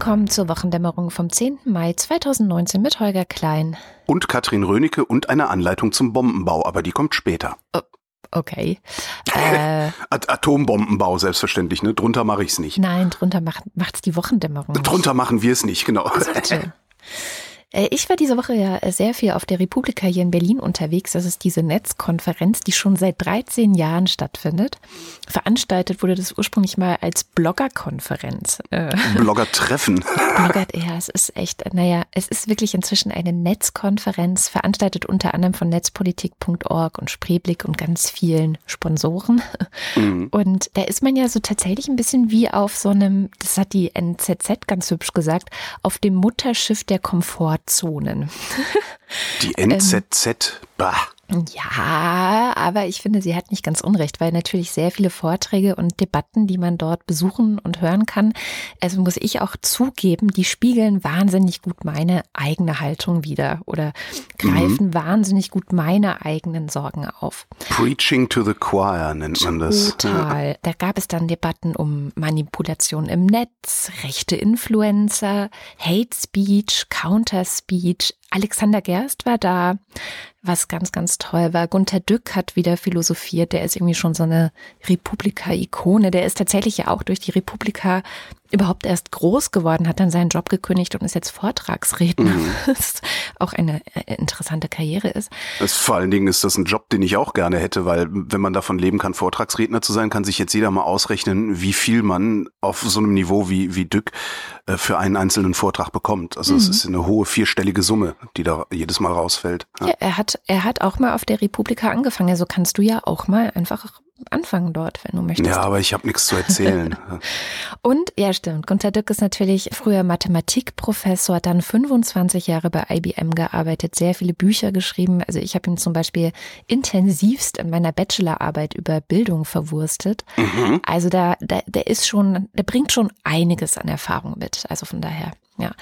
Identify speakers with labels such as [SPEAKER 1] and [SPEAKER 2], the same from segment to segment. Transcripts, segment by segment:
[SPEAKER 1] Willkommen zur Wochendämmerung vom 10. Mai 2019 mit Holger Klein.
[SPEAKER 2] Und Katrin Rönecke und eine Anleitung zum Bombenbau, aber die kommt später.
[SPEAKER 1] Oh, okay. Äh,
[SPEAKER 2] Atombombenbau, selbstverständlich, ne? Drunter mache ich es nicht.
[SPEAKER 1] Nein, drunter macht es die Wochendämmerung.
[SPEAKER 2] Drunter machen wir es nicht, genau. Also bitte.
[SPEAKER 1] Äh, ich war diese Woche ja sehr viel auf der Republika hier in Berlin unterwegs. Das ist diese Netzkonferenz, die schon seit 13 Jahren stattfindet. Veranstaltet wurde das ursprünglich mal als Bloggerkonferenz.
[SPEAKER 2] Äh, Bloggertreffen.
[SPEAKER 1] Blogger, ja, es ist echt, naja, es ist wirklich inzwischen eine Netzkonferenz, veranstaltet unter anderem von netzpolitik.org und Spreeblick und ganz vielen Sponsoren. Mhm. Und da ist man ja so tatsächlich ein bisschen wie auf so einem, das hat die NZZ ganz hübsch gesagt, auf dem Mutterschiff der Komfort Zonen.
[SPEAKER 2] Die NZZ, bah.
[SPEAKER 1] Ja, aber ich finde, sie hat nicht ganz unrecht, weil natürlich sehr viele Vorträge und Debatten, die man dort besuchen und hören kann, also muss ich auch zugeben, die spiegeln wahnsinnig gut meine eigene Haltung wieder oder greifen mhm. wahnsinnig gut meine eigenen Sorgen auf.
[SPEAKER 2] Preaching to the choir nennt man das.
[SPEAKER 1] Total. Da gab es dann Debatten um Manipulation im Netz, rechte Influencer, Hate Speech, Counter Speech, Alexander Gerst war da, was ganz, ganz toll war. Gunther Dück hat wieder philosophiert. Der ist irgendwie schon so eine Republika-Ikone. Der ist tatsächlich ja auch durch die Republika überhaupt erst groß geworden, hat dann seinen Job gekündigt und ist jetzt Vortragsredner. Mhm. Was auch eine äh, interessante Karriere ist.
[SPEAKER 2] Das, vor allen Dingen ist das ein Job, den ich auch gerne hätte, weil wenn man davon leben kann, Vortragsredner zu sein, kann sich jetzt jeder mal ausrechnen, wie viel man auf so einem Niveau wie, wie Dück äh, für einen einzelnen Vortrag bekommt. Also es mhm. ist eine hohe vierstellige Summe, die da jedes Mal rausfällt.
[SPEAKER 1] Ja. ja, er hat, er hat auch mal auf der Republika angefangen. Also kannst du ja auch mal einfach anfangen dort, wenn du möchtest.
[SPEAKER 2] Ja, aber ich habe nichts zu erzählen.
[SPEAKER 1] und, ja stimmt, Gunter Dück ist natürlich früher Mathematikprofessor, dann 25 Jahre bei IBM gearbeitet, sehr viele Bücher geschrieben. Also ich habe ihn zum Beispiel intensivst in meiner Bachelorarbeit über Bildung verwurstet. Mhm. Also da, da, der ist schon, der bringt schon einiges an Erfahrung mit. Also von daher. Ja.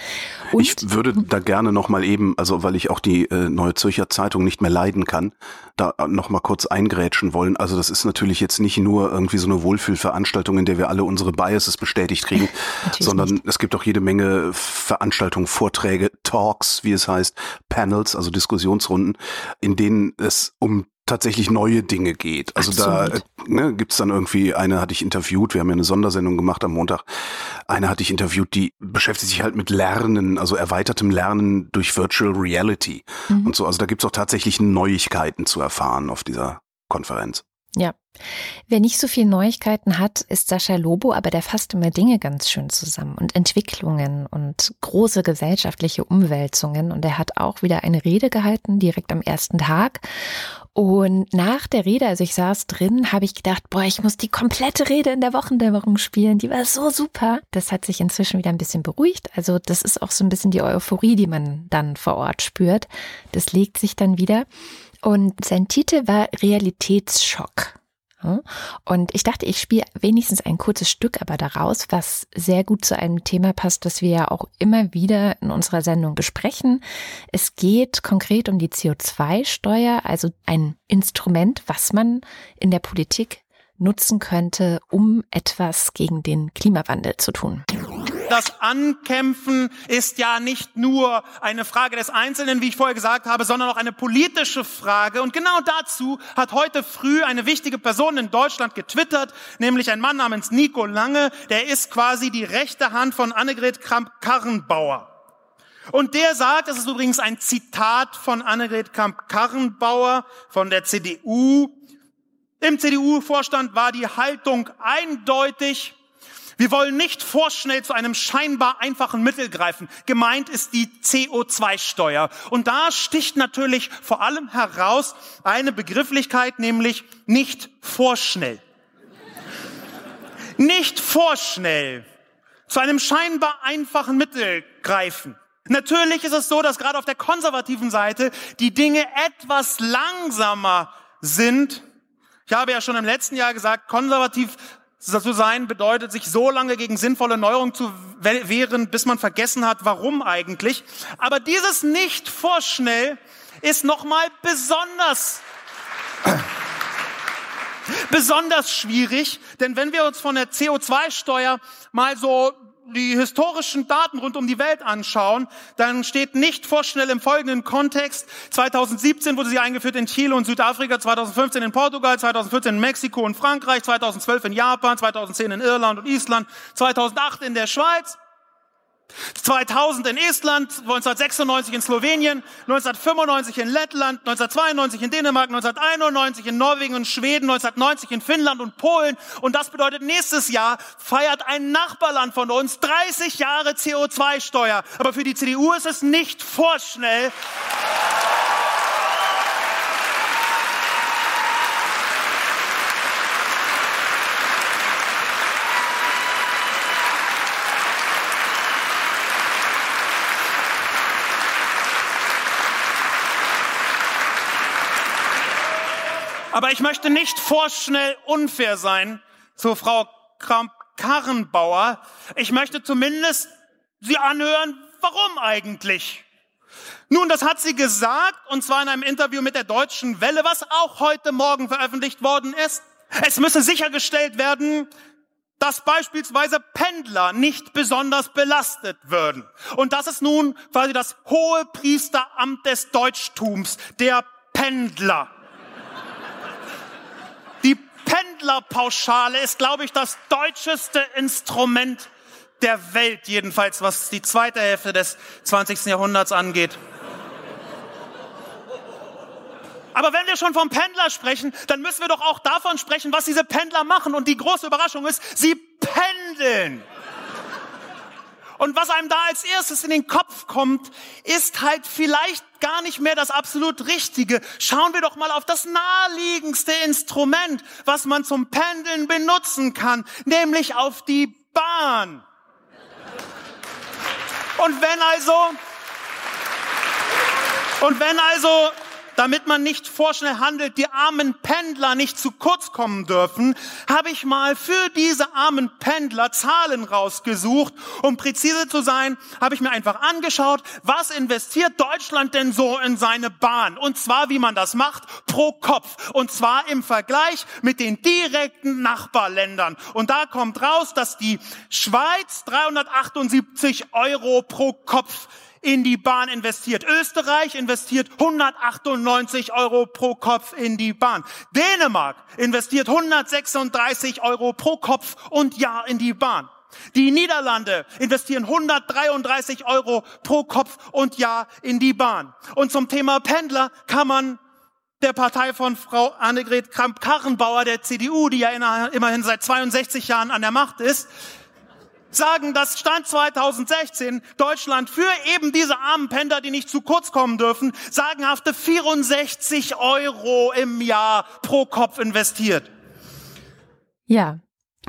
[SPEAKER 2] Und ich würde da gerne noch mal eben, also weil ich auch die äh, Neue Zürcher Zeitung nicht mehr leiden kann, da noch mal kurz eingrätschen wollen. Also das ist natürlich jetzt nicht nur irgendwie so eine Wohlfühlveranstaltung, in der wir alle unsere Biases bestätigt kriegen, sondern nicht. es gibt auch jede Menge Veranstaltungen, Vorträge, Talks, wie es heißt, Panels, also Diskussionsrunden, in denen es um tatsächlich neue Dinge geht. Also Absolut. da äh, ne, gibt dann irgendwie, eine hatte ich interviewt, wir haben ja eine Sondersendung gemacht am Montag, eine hatte ich interviewt, die beschäftigt sich halt mit Lernen, also erweitertem Lernen durch Virtual Reality mhm. und so. Also da gibt's auch tatsächlich Neuigkeiten zu erfahren auf dieser Konferenz.
[SPEAKER 1] Ja. Wer nicht so viel Neuigkeiten hat, ist Sascha Lobo, aber der fasst immer Dinge ganz schön zusammen und Entwicklungen und große gesellschaftliche Umwälzungen. Und er hat auch wieder eine Rede gehalten, direkt am ersten Tag. Und nach der Rede, also ich saß drin, habe ich gedacht, boah, ich muss die komplette Rede in der Wochendämmerung spielen. Die war so super. Das hat sich inzwischen wieder ein bisschen beruhigt. Also das ist auch so ein bisschen die Euphorie, die man dann vor Ort spürt. Das legt sich dann wieder. Und sein Titel war Realitätsschock. Und ich dachte, ich spiele wenigstens ein kurzes Stück aber daraus, was sehr gut zu einem Thema passt, das wir ja auch immer wieder in unserer Sendung besprechen. Es geht konkret um die CO2-Steuer, also ein Instrument, was man in der Politik nutzen könnte, um etwas gegen den Klimawandel zu tun.
[SPEAKER 3] Das Ankämpfen ist ja nicht nur eine Frage des Einzelnen, wie ich vorher gesagt habe, sondern auch eine politische Frage. Und genau dazu hat heute früh eine wichtige Person in Deutschland getwittert, nämlich ein Mann namens Nico Lange. Der ist quasi die rechte Hand von Annegret Kramp-Karrenbauer. Und der sagt, das ist übrigens ein Zitat von Annegret Kramp-Karrenbauer von der CDU. Im CDU-Vorstand war die Haltung eindeutig. Wir wollen nicht vorschnell zu einem scheinbar einfachen Mittel greifen. Gemeint ist die CO2-Steuer. Und da sticht natürlich vor allem heraus eine Begrifflichkeit, nämlich nicht vorschnell. Nicht vorschnell zu einem scheinbar einfachen Mittel greifen. Natürlich ist es so, dass gerade auf der konservativen Seite die Dinge etwas langsamer sind. Ich habe ja schon im letzten Jahr gesagt, konservativ zu sein bedeutet, sich so lange gegen sinnvolle Neuerungen zu wehren, bis man vergessen hat, warum eigentlich. Aber dieses nicht vorschnell ist nochmal besonders, besonders schwierig, denn wenn wir uns von der CO2-Steuer mal so die historischen Daten rund um die Welt anschauen, dann steht nicht vorschnell im folgenden Kontext. 2017 wurde sie eingeführt in Chile und Südafrika, 2015 in Portugal, 2014 in Mexiko und Frankreich, 2012 in Japan, 2010 in Irland und Island, 2008 in der Schweiz. 2000 in Estland, 1996 in Slowenien, 1995 in Lettland, 1992 in Dänemark, 1991 in Norwegen und Schweden, 1990 in Finnland und Polen. Und das bedeutet, nächstes Jahr feiert ein Nachbarland von uns 30 Jahre CO2-Steuer. Aber für die CDU ist es nicht vorschnell. Aber ich möchte nicht vorschnell unfair sein zu Frau Kramp-Karrenbauer. Ich möchte zumindest sie anhören, warum eigentlich? Nun, das hat sie gesagt, und zwar in einem Interview mit der Deutschen Welle, was auch heute Morgen veröffentlicht worden ist. Es müsse sichergestellt werden, dass beispielsweise Pendler nicht besonders belastet würden. Und das ist nun quasi das hohe Priesteramt des Deutschtums, der Pendler. Pendlerpauschale ist, glaube ich, das deutscheste Instrument der Welt, jedenfalls was die zweite Hälfte des 20. Jahrhunderts angeht. Aber wenn wir schon vom Pendler sprechen, dann müssen wir doch auch davon sprechen, was diese Pendler machen. Und die große Überraschung ist, sie pendeln. Und was einem da als erstes in den Kopf kommt, ist halt vielleicht gar nicht mehr das absolut Richtige. Schauen wir doch mal auf das naheliegendste Instrument, was man zum Pendeln benutzen kann, nämlich auf die Bahn. Und wenn also, und wenn also damit man nicht vorschnell handelt, die armen Pendler nicht zu kurz kommen dürfen, habe ich mal für diese armen Pendler Zahlen rausgesucht. Um präzise zu sein, habe ich mir einfach angeschaut, was investiert Deutschland denn so in seine Bahn? Und zwar, wie man das macht, pro Kopf. Und zwar im Vergleich mit den direkten Nachbarländern. Und da kommt raus, dass die Schweiz 378 Euro pro Kopf in die Bahn investiert. Österreich investiert 198 Euro pro Kopf in die Bahn. Dänemark investiert 136 Euro pro Kopf und Jahr in die Bahn. Die Niederlande investieren 133 Euro pro Kopf und Jahr in die Bahn. Und zum Thema Pendler kann man der Partei von Frau Annegret Kramp-Karrenbauer, der CDU, die ja immerhin seit 62 Jahren an der Macht ist, sagen, dass Stand 2016 Deutschland für eben diese armen Pendler, die nicht zu kurz kommen dürfen, sagenhafte 64 Euro im Jahr pro Kopf investiert.
[SPEAKER 1] Ja.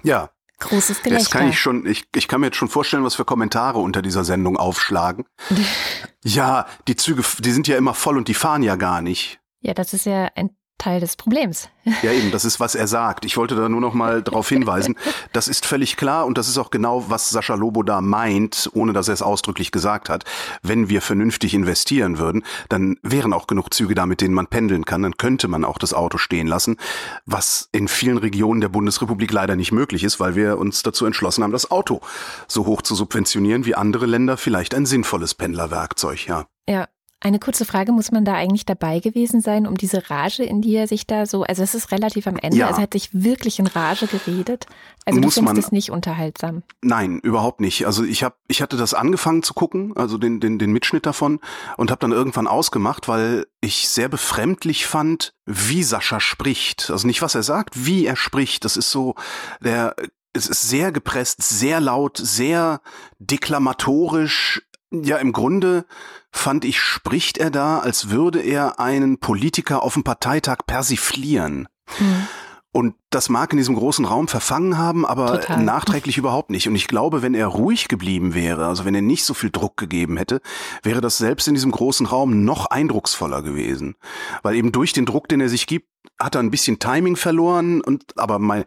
[SPEAKER 2] Ja.
[SPEAKER 1] Großes Gelächter.
[SPEAKER 2] Das kann ich schon, ich, ich kann mir jetzt schon vorstellen, was für Kommentare unter dieser Sendung aufschlagen. ja, die Züge, die sind ja immer voll und die fahren ja gar nicht.
[SPEAKER 1] Ja, das ist ja ein Teil des Problems.
[SPEAKER 2] Ja, eben, das ist, was er sagt. Ich wollte da nur noch mal darauf hinweisen. Das ist völlig klar und das ist auch genau, was Sascha Lobo da meint, ohne dass er es ausdrücklich gesagt hat. Wenn wir vernünftig investieren würden, dann wären auch genug Züge da, mit denen man pendeln kann. Dann könnte man auch das Auto stehen lassen, was in vielen Regionen der Bundesrepublik leider nicht möglich ist, weil wir uns dazu entschlossen haben, das Auto so hoch zu subventionieren wie andere Länder vielleicht ein sinnvolles Pendlerwerkzeug, ja.
[SPEAKER 1] Ja, eine kurze Frage, muss man da eigentlich dabei gewesen sein, um diese Rage, in die er sich da so, also es ist relativ am Ende, ja. also er hat sich wirklich in Rage geredet. Also muss du findest man, das nicht unterhaltsam?
[SPEAKER 2] Nein, überhaupt nicht. Also ich habe, ich hatte das angefangen zu gucken, also den, den, den Mitschnitt davon und habe dann irgendwann ausgemacht, weil ich sehr befremdlich fand, wie Sascha spricht. Also nicht was er sagt, wie er spricht. Das ist so, der es ist sehr gepresst, sehr laut, sehr deklamatorisch, ja, im Grunde fand ich, spricht er da, als würde er einen Politiker auf dem Parteitag persiflieren. Mhm. Und das mag in diesem großen Raum verfangen haben, aber Total. nachträglich überhaupt nicht. Und ich glaube, wenn er ruhig geblieben wäre, also wenn er nicht so viel Druck gegeben hätte, wäre das selbst in diesem großen Raum noch eindrucksvoller gewesen. Weil eben durch den Druck, den er sich gibt, hat er ein bisschen Timing verloren und aber mein,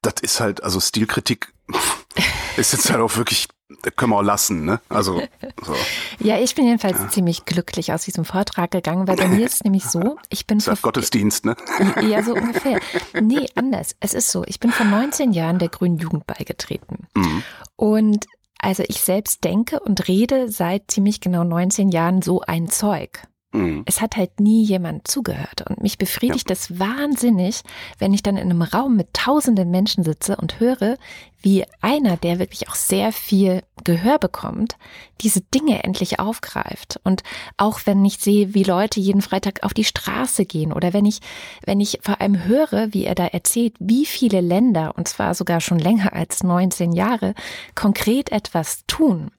[SPEAKER 2] das ist halt, also Stilkritik ist jetzt halt auch wirklich können wir auch lassen, ne? Also so.
[SPEAKER 1] Ja, ich bin jedenfalls ja. ziemlich glücklich aus diesem Vortrag gegangen, weil bei mir ist es nämlich so, ich bin
[SPEAKER 2] das Gottesdienst, ne?
[SPEAKER 1] Ja, so ungefähr. Nee, anders. Es ist so, ich bin vor 19 Jahren der Grünen Jugend beigetreten. Mhm. Und Also ich selbst denke und rede seit ziemlich genau 19 Jahren so ein Zeug. Mhm. Es hat halt nie jemand zugehört. Und mich befriedigt ja. das wahnsinnig, wenn ich dann in einem Raum mit tausenden Menschen sitze und höre, wie einer, der wirklich auch sehr viel Gehör bekommt, diese Dinge endlich aufgreift. Und auch wenn ich sehe, wie Leute jeden Freitag auf die Straße gehen oder wenn ich, wenn ich vor allem höre, wie er da erzählt, wie viele Länder, und zwar sogar schon länger als 19 Jahre, konkret etwas tun.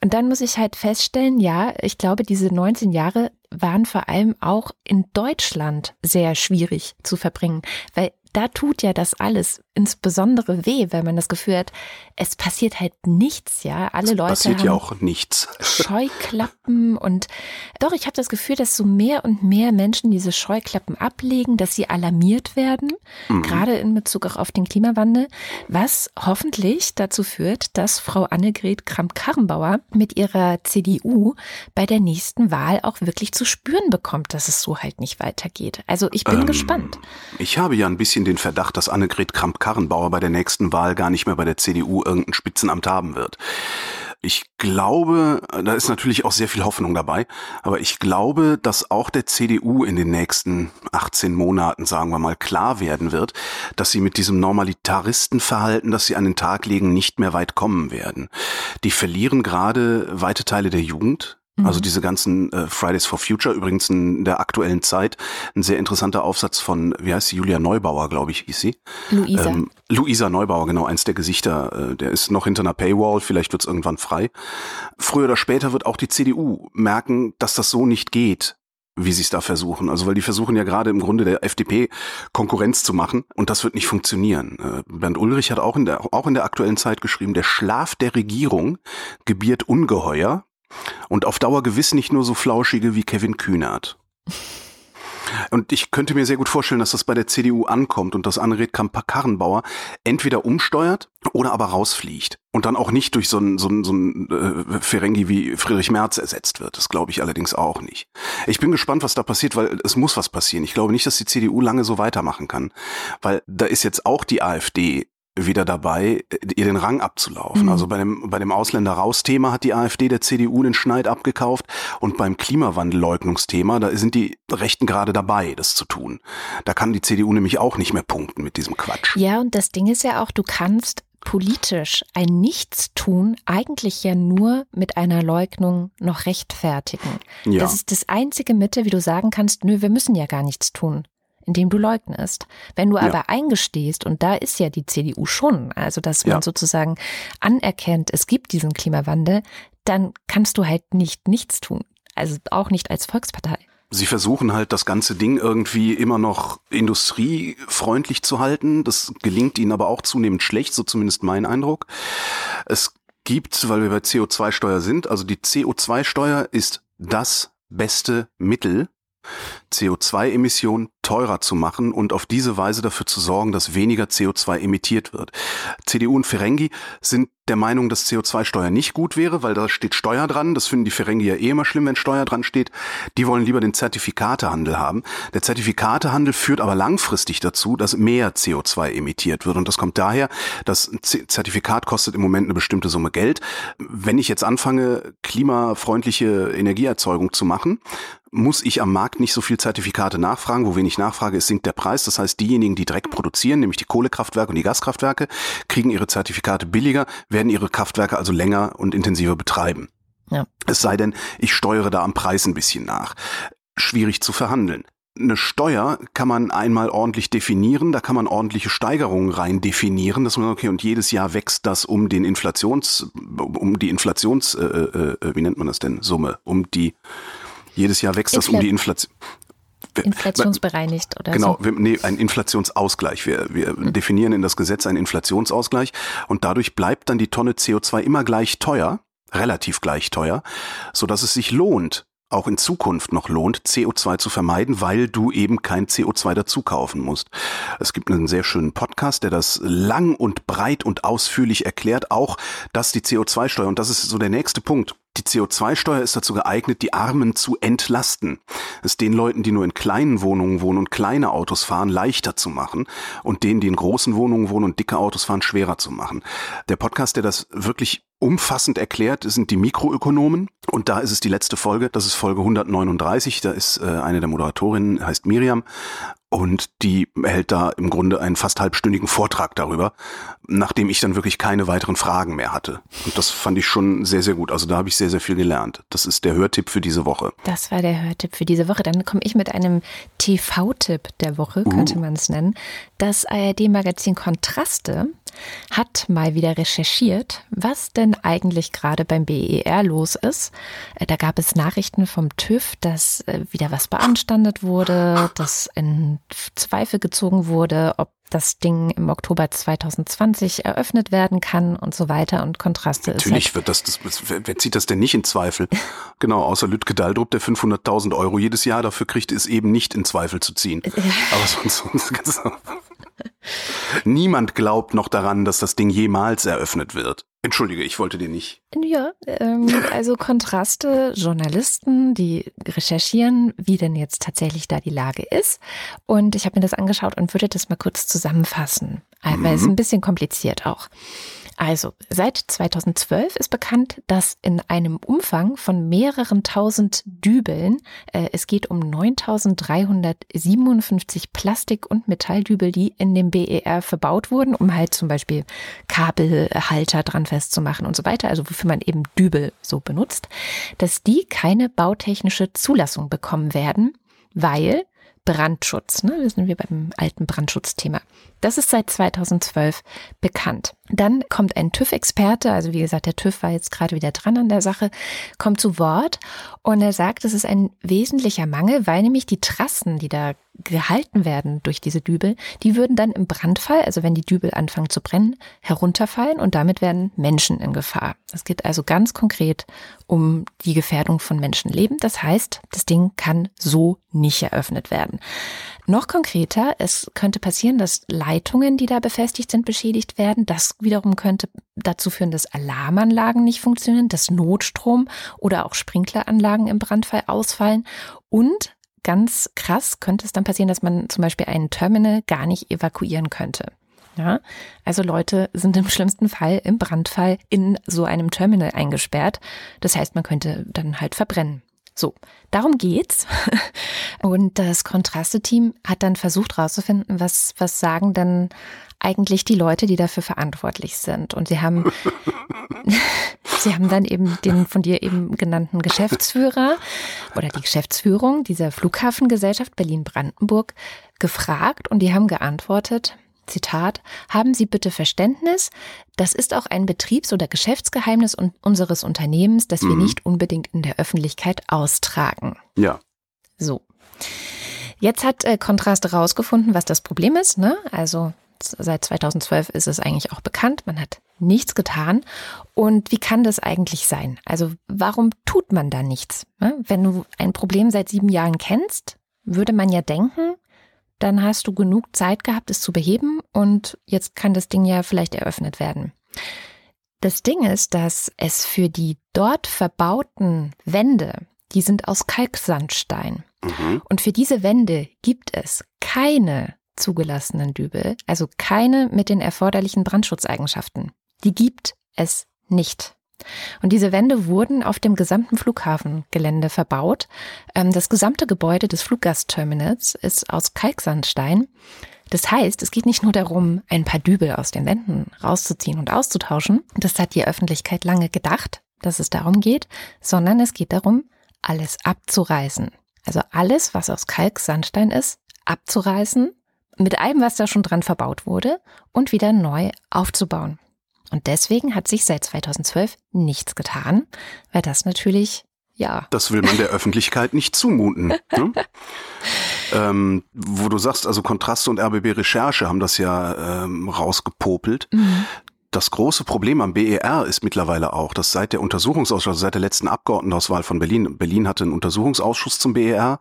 [SPEAKER 1] Und dann muss ich halt feststellen, ja, ich glaube, diese 19 Jahre waren vor allem auch in Deutschland sehr schwierig zu verbringen, weil da tut ja das alles insbesondere weh, weil man das Gefühl hat, es passiert halt nichts, ja. Alle es Leute
[SPEAKER 2] passiert haben ja auch nichts.
[SPEAKER 1] Scheuklappen und doch, ich habe das Gefühl, dass so mehr und mehr Menschen diese Scheuklappen ablegen, dass sie alarmiert werden, mhm. gerade in Bezug auch auf den Klimawandel, was hoffentlich dazu führt, dass Frau Annegret Kramp-Karrenbauer mit ihrer CDU bei der nächsten Wahl auch wirklich zu spüren bekommt, dass es so halt nicht weitergeht. Also ich bin ähm, gespannt.
[SPEAKER 2] Ich habe ja ein bisschen den Verdacht, dass Annegret Kramp Karrenbauer bei der nächsten Wahl gar nicht mehr bei der CDU irgendein Spitzenamt haben wird. Ich glaube, da ist natürlich auch sehr viel Hoffnung dabei, aber ich glaube, dass auch der CDU in den nächsten 18 Monaten, sagen wir mal, klar werden wird, dass sie mit diesem Normalitaristenverhalten, das sie an den Tag legen, nicht mehr weit kommen werden. Die verlieren gerade weite Teile der Jugend, also mhm. diese ganzen äh, Fridays for Future, übrigens in der aktuellen Zeit, ein sehr interessanter Aufsatz von, wie heißt sie, Julia Neubauer, glaube ich, hieß sie.
[SPEAKER 1] Luisa. Ähm,
[SPEAKER 2] Luisa Neubauer, genau, eins der Gesichter, äh, der ist noch hinter einer Paywall, vielleicht wird es irgendwann frei. Früher oder später wird auch die CDU merken, dass das so nicht geht wie sie es da versuchen. Also weil die versuchen ja gerade im Grunde der FDP Konkurrenz zu machen und das wird nicht funktionieren. Äh, Bernd Ulrich hat auch in der auch in der aktuellen Zeit geschrieben, der Schlaf der Regierung gebiert ungeheuer und auf Dauer gewiss nicht nur so flauschige wie Kevin Kühnert. Und ich könnte mir sehr gut vorstellen, dass das bei der CDU ankommt und dass Annegret Kramp-Karrenbauer entweder umsteuert oder aber rausfliegt und dann auch nicht durch so ein, so ein, so ein äh, Ferengi wie Friedrich Merz ersetzt wird. Das glaube ich allerdings auch nicht. Ich bin gespannt, was da passiert, weil es muss was passieren. Ich glaube nicht, dass die CDU lange so weitermachen kann, weil da ist jetzt auch die AfD wieder dabei, ihr den Rang abzulaufen. Mhm. Also bei dem, bei dem Ausländer-Raus-Thema hat die AfD der CDU den Schneid abgekauft und beim Klimawandelleugnungsthema, da sind die Rechten gerade dabei, das zu tun. Da kann die CDU nämlich auch nicht mehr punkten mit diesem Quatsch.
[SPEAKER 1] Ja, und das Ding ist ja auch, du kannst politisch ein Nichtstun eigentlich ja nur mit einer Leugnung noch rechtfertigen. Ja. Das ist das einzige Mittel, wie du sagen kannst, nö, wir müssen ja gar nichts tun indem du leugnest. Wenn du ja. aber eingestehst, und da ist ja die CDU schon, also dass man ja. sozusagen anerkennt, es gibt diesen Klimawandel, dann kannst du halt nicht nichts tun. Also auch nicht als Volkspartei.
[SPEAKER 2] Sie versuchen halt das ganze Ding irgendwie immer noch industriefreundlich zu halten. Das gelingt ihnen aber auch zunehmend schlecht, so zumindest mein Eindruck. Es gibt, weil wir bei CO2-Steuer sind, also die CO2-Steuer ist das beste Mittel, CO2-Emissionen teurer zu machen und auf diese Weise dafür zu sorgen, dass weniger CO2 emittiert wird. CDU und Ferengi sind der Meinung, dass CO2-Steuer nicht gut wäre, weil da steht Steuer dran. Das finden die Ferengi ja eh immer schlimm, wenn Steuer dran steht. Die wollen lieber den Zertifikatehandel haben. Der Zertifikatehandel führt aber langfristig dazu, dass mehr CO2 emittiert wird. Und das kommt daher, das Zertifikat kostet im Moment eine bestimmte Summe Geld. Wenn ich jetzt anfange, klimafreundliche Energieerzeugung zu machen, muss ich am Markt nicht so viel Zertifikate nachfragen. Wo wenig Nachfrage ist, sinkt der Preis. Das heißt, diejenigen, die Dreck produzieren, nämlich die Kohlekraftwerke und die Gaskraftwerke, kriegen ihre Zertifikate billiger, werden ihre Kraftwerke also länger und intensiver betreiben. Ja. Es sei denn, ich steuere da am Preis ein bisschen nach. Schwierig zu verhandeln. Eine Steuer kann man einmal ordentlich definieren, da kann man ordentliche Steigerungen rein definieren, dass man okay und jedes Jahr wächst das um den Inflations um die Inflations äh, äh, äh wie nennt man das denn Summe um die jedes Jahr wächst Infl das um die Inflation.
[SPEAKER 1] Inflationsbereinigt oder
[SPEAKER 2] genau,
[SPEAKER 1] so?
[SPEAKER 2] Genau, nee, ein Inflationsausgleich. Wir, wir mhm. definieren in das Gesetz einen Inflationsausgleich und dadurch bleibt dann die Tonne CO2 immer gleich teuer, relativ gleich teuer, so dass es sich lohnt, auch in Zukunft noch lohnt, CO2 zu vermeiden, weil du eben kein CO2 dazu kaufen musst. Es gibt einen sehr schönen Podcast, der das lang und breit und ausführlich erklärt, auch dass die CO2-Steuer, und das ist so der nächste Punkt, Die CO2-Steuer ist dazu geeignet, die Armen zu entlasten. Es den Leuten, die nur in kleinen Wohnungen wohnen und kleine Autos fahren, leichter zu machen und denen, die in großen Wohnungen wohnen und dicke Autos fahren, schwerer zu machen. Der Podcast, der das wirklich umfassend erklärt, sind die Mikroökonomen. Und da ist es die letzte Folge, das ist Folge 139, da ist äh, eine der Moderatorinnen, heißt Miriam. Und die hält da im Grunde einen fast halbstündigen Vortrag darüber, nachdem ich dann wirklich keine weiteren Fragen mehr hatte. Und das fand ich schon sehr, sehr gut. Also da habe ich sehr, sehr viel gelernt. Das ist der Hörtipp für diese Woche.
[SPEAKER 1] Das war der Hörtipp für diese Woche. Dann komme ich mit einem TV-Tipp der Woche, könnte uh. man es nennen. Das ARD-Magazin Kontraste hat mal wieder recherchiert, was denn eigentlich gerade beim BER los ist. Äh, da gab es Nachrichten vom TÜV, dass äh, wieder was beanstandet wurde, dass in Zweifel gezogen wurde, ob das Ding im Oktober 2020 eröffnet werden kann und so weiter und Kontraste
[SPEAKER 2] Natürlich ist halt wird das, das, wer zieht das denn nicht in Zweifel? genau, außer Lütke Daldrup, der 500.000 Euro jedes Jahr dafür kriegt, ist eben nicht in Zweifel zu ziehen. Aber sonst, sonst Niemand glaubt noch daran, dass das Ding jemals eröffnet wird. Entschuldige, ich wollte dir nicht.
[SPEAKER 1] Ja, ähm, also Kontraste, Journalisten, die recherchieren, wie denn jetzt tatsächlich da die Lage ist. Und ich habe mir das angeschaut und würde das mal kurz zusammenfassen, weil mhm. es ist ein bisschen kompliziert auch. Also, seit 2012 ist bekannt, dass in einem Umfang von mehreren tausend Dübeln, äh, es geht um 9357 Plastik- und Metalldübel, die in dem BER verbaut wurden, um halt zum Beispiel Kabelhalter dran festzumachen und so weiter, also wofür man eben Dübel so benutzt, dass die keine bautechnische Zulassung bekommen werden, weil Brandschutz. Ne? Wir sind wir beim alten Brandschutzthema. Das ist seit 2012 bekannt. Dann kommt ein TÜV-Experte, also wie gesagt, der TÜV war jetzt gerade wieder dran an der Sache, kommt zu Wort und er sagt, es ist ein wesentlicher Mangel, weil nämlich die Trassen, die da gehalten werden durch diese Dübel, die würden dann im Brandfall, also wenn die Dübel anfangen zu brennen, herunterfallen und damit werden Menschen in Gefahr. Es geht also ganz konkret um die Gefährdung von Menschenleben. Das heißt, das Ding kann so nicht eröffnet werden. Noch konkreter, es könnte passieren, dass Leitungen, die da befestigt sind, beschädigt werden. Das wiederum könnte dazu führen, dass Alarmanlagen nicht funktionieren, dass Notstrom oder auch Sprinkleranlagen im Brandfall ausfallen. Und ganz krass könnte es dann passieren, dass man zum Beispiel einen Terminal gar nicht evakuieren könnte. Ja, also Leute sind im schlimmsten Fall im Brandfall in so einem Terminal eingesperrt. Das heißt, man könnte dann halt verbrennen. So, darum geht's. Und das Kontraste-Team hat dann versucht herauszufinden, was, was sagen denn eigentlich die Leute, die dafür verantwortlich sind. Und sie haben, sie haben dann eben den von dir eben genannten Geschäftsführer oder die Geschäftsführung dieser Flughafengesellschaft Berlin-Brandenburg gefragt und die haben geantwortet, Zitat, haben Sie bitte Verständnis, das ist auch ein Betriebs- oder Geschäftsgeheimnis unseres Unternehmens, das wir mhm. nicht unbedingt in der Öffentlichkeit austragen.
[SPEAKER 2] Ja.
[SPEAKER 1] So. Jetzt hat äh, Kontrast herausgefunden, was das Problem ist. Ne? Also seit 2012 ist es eigentlich auch bekannt. Man hat nichts getan. Und wie kann das eigentlich sein? Also warum tut man da nichts? Ne? Wenn du ein Problem seit sieben Jahren kennst, würde man ja denken, dann hast du genug Zeit gehabt, es zu beheben und jetzt kann das Ding ja vielleicht eröffnet werden. Das Ding ist, dass es für die dort verbauten Wände, die sind aus Kalksandstein. Mhm. Und für diese Wände gibt es keine zugelassenen Dübel, also keine mit den erforderlichen Brandschutzeigenschaften. Die gibt es nicht. Und diese Wände wurden auf dem gesamten Flughafengelände verbaut. Ähm, das gesamte Gebäude des Fluggastterminals ist aus Kalksandstein. Das heißt, es geht nicht nur darum, ein paar Dübel aus den Wänden rauszuziehen und auszutauschen. Das hat die Öffentlichkeit lange gedacht, dass es darum geht, sondern es geht darum, alles abzureißen. Also alles, was aus Kalksandstein ist, abzureißen, mit allem, was da schon dran verbaut wurde und wieder neu aufzubauen. Und deswegen hat sich seit 2012 nichts getan, weil das natürlich, ja.
[SPEAKER 2] Das will man der Öffentlichkeit nicht zumuten. Ne? ähm, wo du sagst, also Kontraste und RBB Recherche haben das ja ähm, rausgepopelt. Mhm. Das große Problem am BER ist mittlerweile auch, dass seit der Untersuchungsausschuss, also seit der letzten Abgeordnetenauswahl von Berlin, Berlin hatte einen Untersuchungsausschuss zum BER,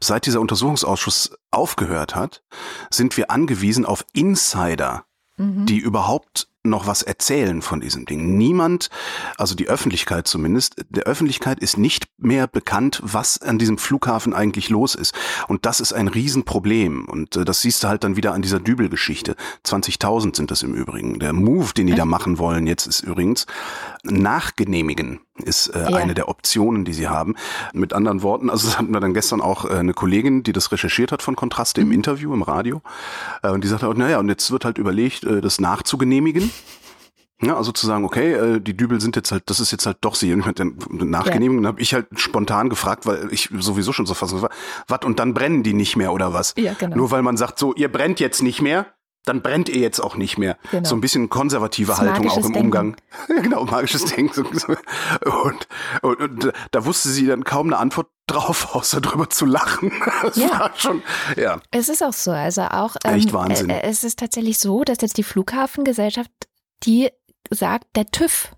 [SPEAKER 2] seit dieser Untersuchungsausschuss aufgehört hat, sind wir angewiesen auf Insider, mhm. die überhaupt noch was erzählen von diesem Ding. Niemand, also die Öffentlichkeit zumindest, der Öffentlichkeit ist nicht mehr bekannt, was an diesem Flughafen eigentlich los ist. Und das ist ein Riesenproblem. Und äh, das siehst du halt dann wieder an dieser Dübel-Geschichte. 20.000 sind das im Übrigen. Der Move, den die da machen wollen jetzt, ist übrigens nachgenehmigen ist äh, ja. eine der Optionen, die sie haben. Mit anderen Worten, also das hatten wir dann gestern auch äh, eine Kollegin, die das recherchiert hat von Kontraste mhm. im Interview im Radio. Äh, und die sagte auch, naja, und jetzt wird halt überlegt, äh, das nachzugenehmigen. Ja, also zu sagen, okay, äh, die Dübel sind jetzt halt, das ist jetzt halt doch sie. Und ich dann Nachgenehmigung, ja. habe ich halt spontan gefragt, weil ich sowieso schon so fast war, was und dann brennen die nicht mehr oder was? Ja, genau. Nur weil man sagt, so, ihr brennt jetzt nicht mehr, dann brennt ihr jetzt auch nicht mehr. Genau. So ein bisschen konservative das Haltung auch im Denken. Umgang. genau, magisches Denken. Und, und, und, da wusste sie dann kaum eine Antwort drauf, außer drüber zu lachen. Das
[SPEAKER 1] ja. war schon, ja. Es ist auch so, also auch. Ähm,
[SPEAKER 2] Echt Wahnsinn.
[SPEAKER 1] Äh, es ist tatsächlich so, dass jetzt die Flughafengesellschaft, die sagt, der TÜV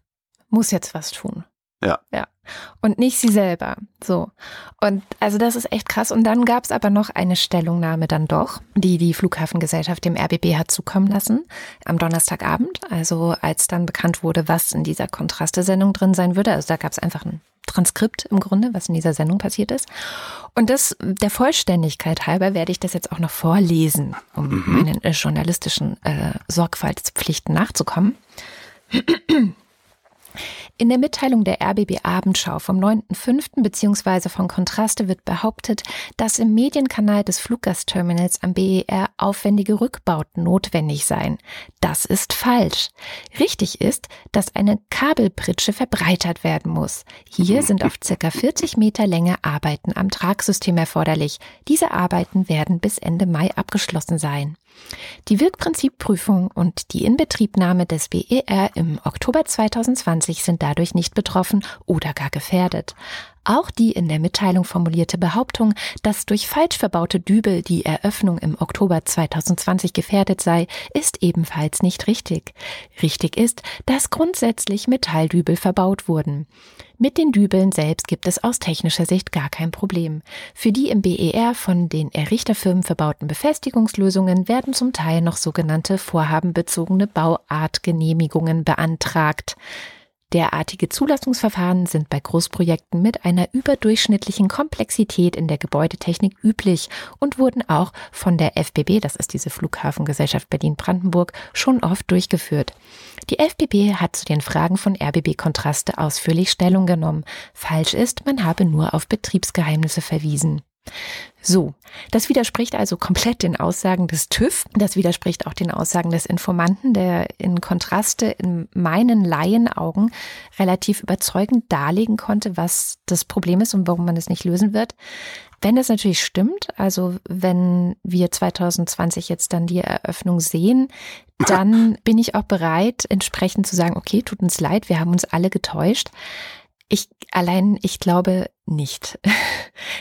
[SPEAKER 1] muss jetzt was tun.
[SPEAKER 2] Ja.
[SPEAKER 1] Ja. Und nicht sie selber. So. Und also das ist echt krass. Und dann gab es aber noch eine Stellungnahme dann doch, die die Flughafengesellschaft dem RBB hat zukommen lassen am Donnerstagabend. Also als dann bekannt wurde, was in dieser Kontraste-Sendung drin sein würde. Also da gab es einfach ein Transkript im Grunde, was in dieser Sendung passiert ist. Und das der Vollständigkeit halber werde ich das jetzt auch noch vorlesen, um mhm. meinen äh, journalistischen äh, Sorgfaltspflichten nachzukommen. In der Mitteilung der RBB Abendschau vom 9.5. bzw. von Kontraste wird behauptet, dass im Medienkanal des Fluggastterminals am BER aufwendige Rückbauten notwendig seien. Das ist falsch. Richtig ist, dass eine Kabelpritsche verbreitert werden muss. Hier sind auf circa 40 Meter Länge Arbeiten am Tragsystem erforderlich. Diese Arbeiten werden bis Ende Mai abgeschlossen sein. Die Wirkprinzipprüfung und die Inbetriebnahme des BER im Oktober 2020 sind dadurch nicht betroffen oder gar gefährdet. Auch die in der Mitteilung formulierte Behauptung, dass durch falsch verbaute Dübel die Eröffnung im Oktober 2020 gefährdet sei, ist ebenfalls nicht richtig. Richtig ist, dass grundsätzlich Metalldübel verbaut wurden. Mit den Dübeln selbst gibt es aus technischer Sicht gar kein Problem. Für die im BER von den Errichterfirmen verbauten Befestigungslösungen werden zum Teil noch sogenannte vorhabenbezogene Bauartgenehmigungen beantragt. Derartige Zulassungsverfahren sind bei Großprojekten mit einer überdurchschnittlichen Komplexität in der Gebäudetechnik üblich und wurden auch von der FBB, das ist diese Flughafengesellschaft Berlin-Brandenburg, schon oft durchgeführt. Die FBB hat zu den Fragen von RBB Kontraste ausführlich Stellung genommen. Falsch ist, man habe nur auf Betriebsgeheimnisse verwiesen. So, das widerspricht also komplett den Aussagen des TÜV. Das widerspricht auch den Aussagen des Informanten, der in Kontraste in meinen Laienaugen relativ überzeugend darlegen konnte, was das Problem ist und warum man es nicht lösen wird. Wenn das natürlich stimmt, also wenn wir 2020 jetzt dann die Eröffnung sehen, dann bin ich auch bereit, entsprechend zu sagen, okay, tut uns leid, wir haben uns alle getäuscht. Ich allein, ich glaube nicht.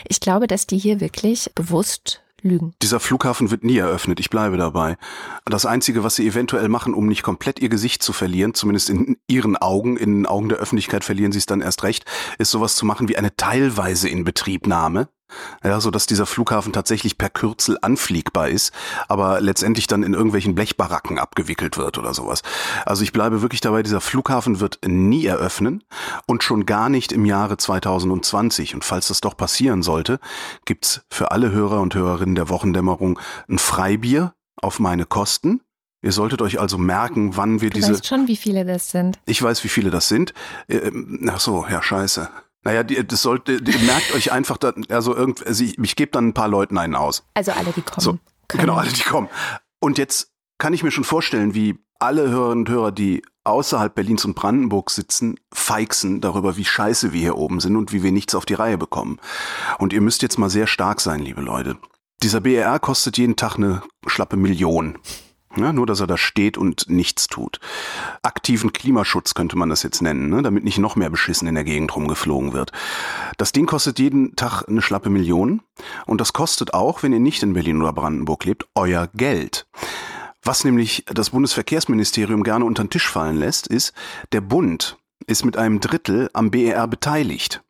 [SPEAKER 1] Ich glaube, dass die hier wirklich bewusst lügen.
[SPEAKER 2] Dieser Flughafen wird nie eröffnet, ich bleibe dabei. Das Einzige, was sie eventuell machen, um nicht komplett ihr Gesicht zu verlieren, zumindest in ihren Augen, in den Augen der Öffentlichkeit verlieren sie es dann erst recht, ist sowas zu machen wie eine teilweise Inbetriebnahme ja, so dass dieser Flughafen tatsächlich per Kürzel anfliegbar ist, aber letztendlich dann in irgendwelchen Blechbaracken abgewickelt wird oder sowas. Also ich bleibe wirklich dabei, dieser Flughafen wird nie eröffnen und schon gar nicht im Jahre 2020. Und falls das doch passieren sollte, gibt's für alle Hörer und Hörerinnen der Wochendämmerung ein Freibier auf meine Kosten. Ihr solltet euch also merken, wann wir
[SPEAKER 1] du
[SPEAKER 2] diese.
[SPEAKER 1] Ich weiß schon, wie viele das sind.
[SPEAKER 2] Ich weiß, wie viele das sind. Äh, ach so, ja, scheiße. Naja, die, das sollte, ihr merkt euch einfach, da, also irgendwie, also ich, ich gebe dann ein paar Leuten einen aus.
[SPEAKER 1] Also alle, die kommen.
[SPEAKER 2] So, genau, alle, die kommen. Und jetzt kann ich mir schon vorstellen, wie alle Hörerinnen und Hörer, die außerhalb Berlins und Brandenburg sitzen, feixen darüber, wie scheiße wir hier oben sind und wie wir nichts auf die Reihe bekommen. Und ihr müsst jetzt mal sehr stark sein, liebe Leute. Dieser BRR kostet jeden Tag eine schlappe Million. Ja, nur, dass er da steht und nichts tut. Aktiven Klimaschutz könnte man das jetzt nennen, ne? damit nicht noch mehr beschissen in der Gegend rumgeflogen wird. Das Ding kostet jeden Tag eine schlappe Million und das kostet auch, wenn ihr nicht in Berlin oder Brandenburg lebt, euer Geld. Was nämlich das Bundesverkehrsministerium gerne unter den Tisch fallen lässt, ist, der Bund ist mit einem Drittel am BER beteiligt.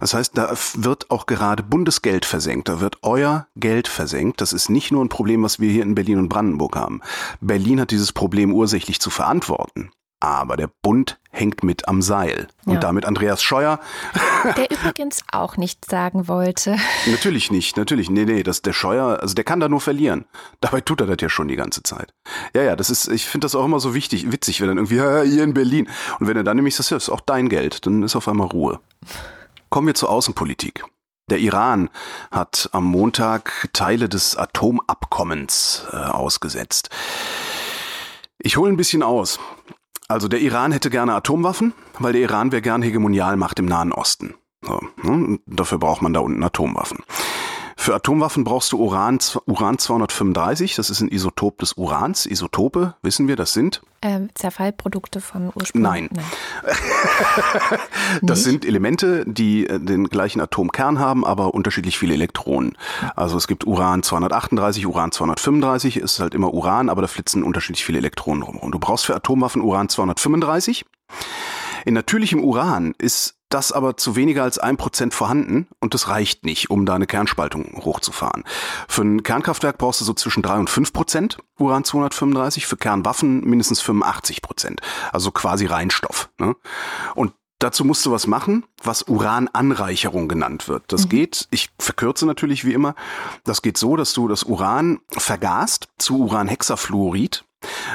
[SPEAKER 2] Das heißt, da wird auch gerade Bundesgeld versenkt, da wird euer Geld versenkt. Das ist nicht nur ein Problem, was wir hier in Berlin und Brandenburg haben. Berlin hat dieses Problem ursächlich zu verantworten. Aber der Bund hängt mit am Seil. Und ja. damit Andreas Scheuer.
[SPEAKER 1] Der übrigens auch nichts sagen wollte.
[SPEAKER 2] Natürlich nicht, natürlich. Nee, nee, das, der Scheuer, also der kann da nur verlieren. Dabei tut er das ja schon die ganze Zeit. Ja, ja, das ist, ich finde das auch immer so wichtig, witzig, wenn dann irgendwie, ja, hier in Berlin. Und wenn er dann nämlich sagt, ja, das ist auch dein Geld, dann ist auf einmal Ruhe. Kommen wir zur Außenpolitik. Der Iran hat am Montag Teile des Atomabkommens äh, ausgesetzt. Ich hole ein bisschen aus. Also der Iran hätte gerne Atomwaffen, weil der Iran wäre gern Hegemonialmacht im Nahen Osten. So, ne? Dafür braucht man da unten Atomwaffen. Für Atomwaffen brauchst du Uran, Uran 235, das ist ein Isotop des Urans. Isotope, wissen wir, das sind?
[SPEAKER 1] Ähm, Zerfallprodukte von Ursprung.
[SPEAKER 2] Nein. Nein. das sind Elemente, die äh, den gleichen Atomkern haben, aber unterschiedlich viele Elektronen. Also es gibt Uran 238, Uran 235, ist halt immer Uran, aber da flitzen unterschiedlich viele Elektronen rum. Und du brauchst für Atomwaffen Uran 235. In natürlichem Uran ist das aber zu weniger als ein Prozent vorhanden und das reicht nicht, um da eine Kernspaltung hochzufahren. Für ein Kernkraftwerk brauchst du so zwischen drei und fünf Prozent Uran 235, für Kernwaffen mindestens 85 Prozent, also quasi Reinstoff. Ne? Und Dazu musst du was machen, was Urananreicherung genannt wird. Das mhm. geht, ich verkürze natürlich wie immer, das geht so, dass du das Uran vergast zu Uranhexafluorid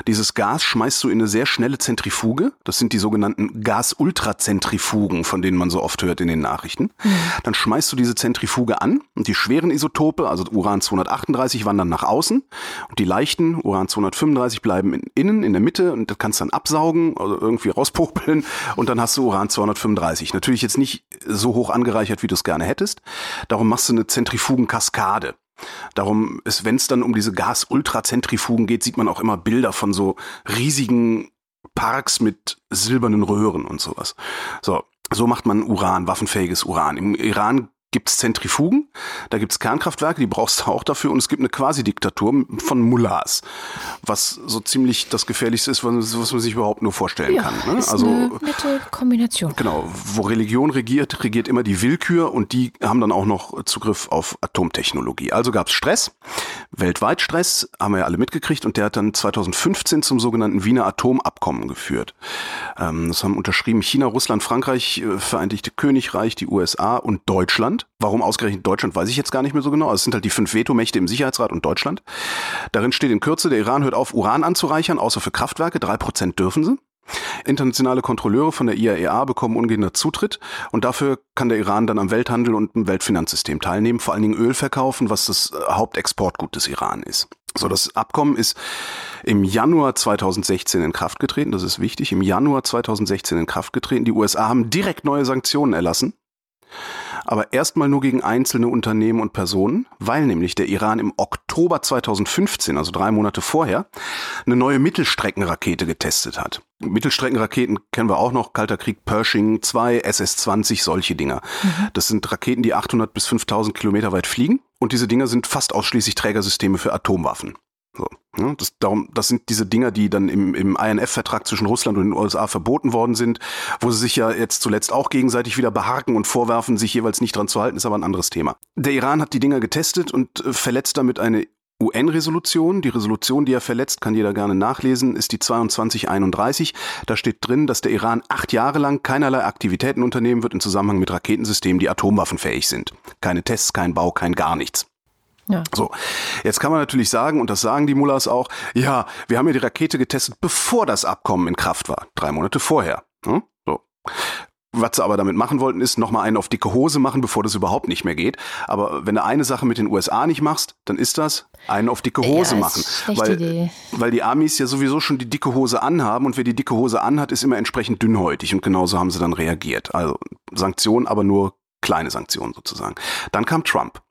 [SPEAKER 2] dieses Gas schmeißt du in eine sehr schnelle Zentrifuge. Das sind die sogenannten Gas-Ultrazentrifugen, von denen man so oft hört in den Nachrichten. Mhm. Dann schmeißt du diese Zentrifuge an und die schweren Isotope, also Uran 238, wandern nach außen und die leichten, Uran 235, bleiben in, innen in der Mitte und das kannst du dann absaugen oder irgendwie rauspopeln und dann hast du Uran 235. Natürlich jetzt nicht so hoch angereichert, wie du es gerne hättest. Darum machst du eine Zentrifugenkaskade. Darum ist, wenn es dann um diese Gas-Ultrazentrifugen geht, sieht man auch immer Bilder von so riesigen Parks mit silbernen Röhren und sowas. So, so macht man Uran, waffenfähiges Uran. Im Iran gibt's Zentrifugen, da gibt's Kernkraftwerke, die brauchst du auch dafür und es gibt eine Quasi-Diktatur von Mullahs, was so ziemlich das Gefährlichste ist, was, was man sich überhaupt nur vorstellen
[SPEAKER 1] ja,
[SPEAKER 2] kann.
[SPEAKER 1] Ne? Ist also eine nette Kombination.
[SPEAKER 2] Genau, wo Religion regiert, regiert immer die Willkür und die haben dann auch noch Zugriff auf Atomtechnologie. Also gab's Stress, weltweit Stress, haben wir ja alle mitgekriegt und der hat dann 2015 zum sogenannten Wiener Atomabkommen geführt. Ähm, das haben unterschrieben China, Russland, Frankreich, äh, Vereinigte Königreich, die USA und Deutschland. Warum ausgerechnet Deutschland, weiß ich jetzt gar nicht mehr so genau. Also es sind halt die fünf Vetomächte im Sicherheitsrat und Deutschland. Darin steht in Kürze, der Iran hört auf, Uran anzureichern, außer für Kraftwerke. Drei Prozent dürfen sie. Internationale Kontrolleure von der IAEA e bekommen ungehindert Zutritt und dafür kann der Iran dann am Welthandel und im Weltfinanzsystem teilnehmen, vor allen Dingen Öl verkaufen, was das äh, Hauptexportgut des Iran ist. So, das Abkommen ist im Januar 2016 in Kraft getreten, das ist wichtig, im Januar 2016 in Kraft getreten. Die USA haben direkt neue Sanktionen erlassen aber erstmal nur gegen einzelne Unternehmen und Personen, weil nämlich der Iran im Oktober 2015, also drei Monate vorher, eine neue Mittelstreckenrakete getestet hat. Mittelstreckenraketen kennen wir auch noch, Kalter Krieg, Pershing 2, SS-20, solche Dinger. Mhm. Das sind Raketen, die 800 bis 5000 Kilometer weit fliegen und diese Dinger sind fast ausschließlich Trägersysteme für Atomwaffen. So? Das, darum, das sind diese Dinger, die dann im, im INF-Vertrag zwischen Russland und den USA verboten worden sind, wo sie sich ja jetzt zuletzt auch gegenseitig wieder beharken und vorwerfen, sich jeweils nicht dran zu halten, ist aber ein anderes Thema. Der Iran hat die Dinger getestet und äh, verletzt damit eine UN-Resolution. Die Resolution, die er verletzt, kann jeder gerne nachlesen, ist die 2231. Da steht drin, dass der Iran acht Jahre lang keinerlei Aktivitäten unternehmen wird im Zusammenhang mit Raketensystemen, die atomwaffenfähig sind. Keine Tests, kein Bau, kein gar nichts. Ja. So, jetzt kann man natürlich sagen, und das sagen die Mullahs auch, ja, wir haben ja die Rakete getestet, bevor das Abkommen in Kraft war, drei Monate vorher. Hm? So. Was sie aber damit machen wollten, ist nochmal einen auf dicke Hose machen, bevor das überhaupt nicht mehr geht. Aber wenn du eine Sache mit den USA nicht machst, dann ist das einen auf dicke Hose ja, machen. Weil, Idee. weil die Amis ja sowieso schon die dicke Hose anhaben und wer die dicke Hose anhat, ist immer entsprechend dünnhäutig und genauso haben sie dann reagiert. Also Sanktionen, aber nur kleine Sanktionen sozusagen. Dann kam Trump.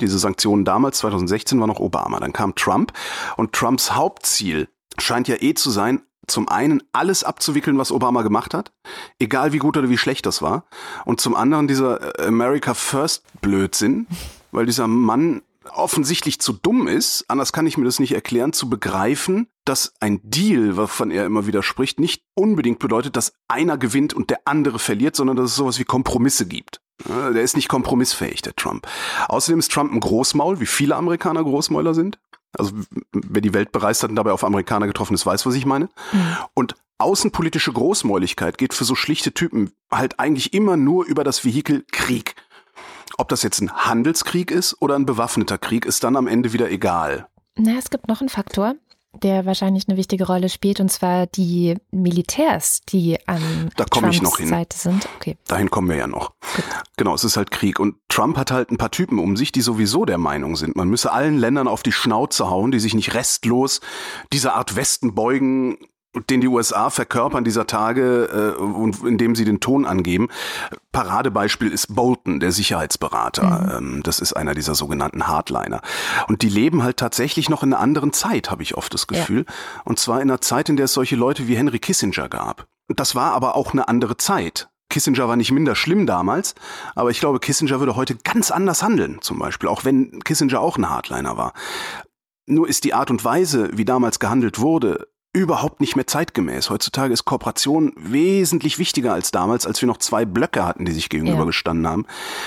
[SPEAKER 2] Diese Sanktionen damals, 2016, war noch Obama. Dann kam Trump und Trumps Hauptziel scheint ja eh zu sein, zum einen alles abzuwickeln, was Obama gemacht hat, egal wie gut oder wie schlecht das war. Und zum anderen dieser äh, America First Blödsinn, weil dieser Mann offensichtlich zu dumm ist, anders kann ich mir das nicht erklären, zu begreifen, dass ein Deal, wovon er immer wieder spricht, nicht unbedingt bedeutet, dass einer gewinnt und der andere verliert, sondern dass es sowas wie Kompromisse gibt. Der ist nicht kompromissfähig, der Trump. Außerdem ist Trump ein Großmaul, wie viele Amerikaner Großmäuler sind. Also wer die Welt bereist hat und dabei auf Amerikaner getroffen ist, weiß, was ich meine. Mhm. Und außenpolitische Großmäuligkeit geht für so schlichte Typen halt eigentlich immer nur über das Vehikel Krieg. Ob das jetzt ein Handelskrieg ist oder ein bewaffneter Krieg, ist dann am Ende wieder egal.
[SPEAKER 1] Na, es gibt noch einen Faktor der wahrscheinlich eine wichtige Rolle spielt, und zwar die Militärs, die an
[SPEAKER 2] da
[SPEAKER 1] Trumps
[SPEAKER 2] ich noch hin.
[SPEAKER 1] Seite sind.
[SPEAKER 2] Okay. Dahin kommen wir ja noch. Gut. Genau, es ist halt Krieg. Und Trump hat halt ein paar Typen um sich, die sowieso der Meinung sind, man müsse allen Ländern auf die Schnauze hauen, die sich nicht restlos dieser Art Westen beugen, den die USA verkörpern dieser Tage äh, und indem sie den Ton angeben. Paradebeispiel ist Bolton, der Sicherheitsberater. Mhm. Ähm, das ist einer dieser sogenannten Hardliner. Und die leben halt tatsächlich noch in einer anderen Zeit, habe ich oft das Gefühl. Ja. Und zwar in einer Zeit, in der es solche Leute wie Henry Kissinger gab. Das war aber auch eine andere Zeit. Kissinger war nicht minder schlimm damals, aber ich glaube, Kissinger würde heute ganz anders handeln, zum Beispiel, auch wenn Kissinger auch ein Hardliner war. Nur ist die Art und Weise, wie damals gehandelt wurde, überhaupt nicht mehr zeitgemäß. Heutzutage ist Kooperation wesentlich wichtiger als damals, als wir noch zwei Blöcke hatten, die sich gegenübergestanden ja. haben.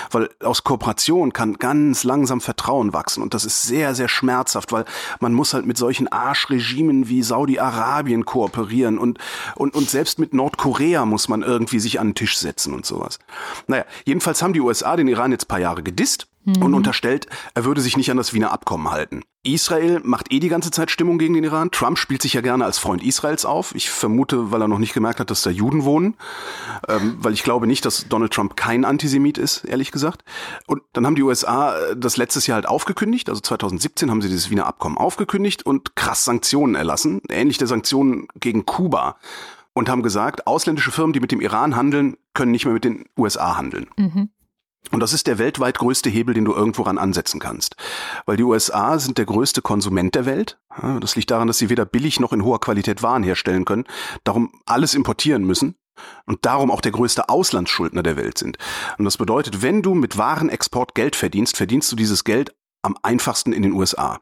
[SPEAKER 2] Weil aus Kooperation kann ganz langsam Vertrauen wachsen und das ist sehr, sehr schmerzhaft, weil man muss halt mit solchen Arschregimen wie Saudi-Arabien kooperieren und, und, und selbst mit Nordkorea muss man irgendwie sich an den Tisch setzen und sowas. Naja, jedenfalls haben die USA den Iran jetzt paar Jahre gedisst mhm. und unterstellt, er würde sich nicht an das Wiener Abkommen halten. Israel macht eh die ganze Zeit Stimmung gegen den Iran. Trump spielt sich ja gerne als Freund Israels auf. Ich vermute, weil er noch nicht gemerkt hat, dass da Juden wohnen. Ähm, weil ich glaube nicht, dass Donald Trump kein Antisemit ist, ehrlich gesagt. Und dann haben die USA äh, das letztes Jahr halt aufgekündigt. Also 2017 haben sie dieses Wiener Abkommen aufgekündigt und krass Sanktionen erlassen. Ähnlich der Sanktionen gegen Kuba. Und haben gesagt, ausländische Firmen, die mit dem Iran handeln, können nicht mehr mit den USA handeln. Mhm. Und das ist der weltweit größte Hebel, den du irgendwo ran ansetzen kannst. Weil die USA sind der größte Konsument der Welt. Das liegt daran, dass sie weder billig noch in hoher Qualität Waren herstellen können, darum alles importieren müssen und darum auch der größte Auslandsschuldner der Welt sind. Und das bedeutet, wenn du mit Warenexport Geld verdienst, verdienst du dieses Geld am einfachsten in den USA.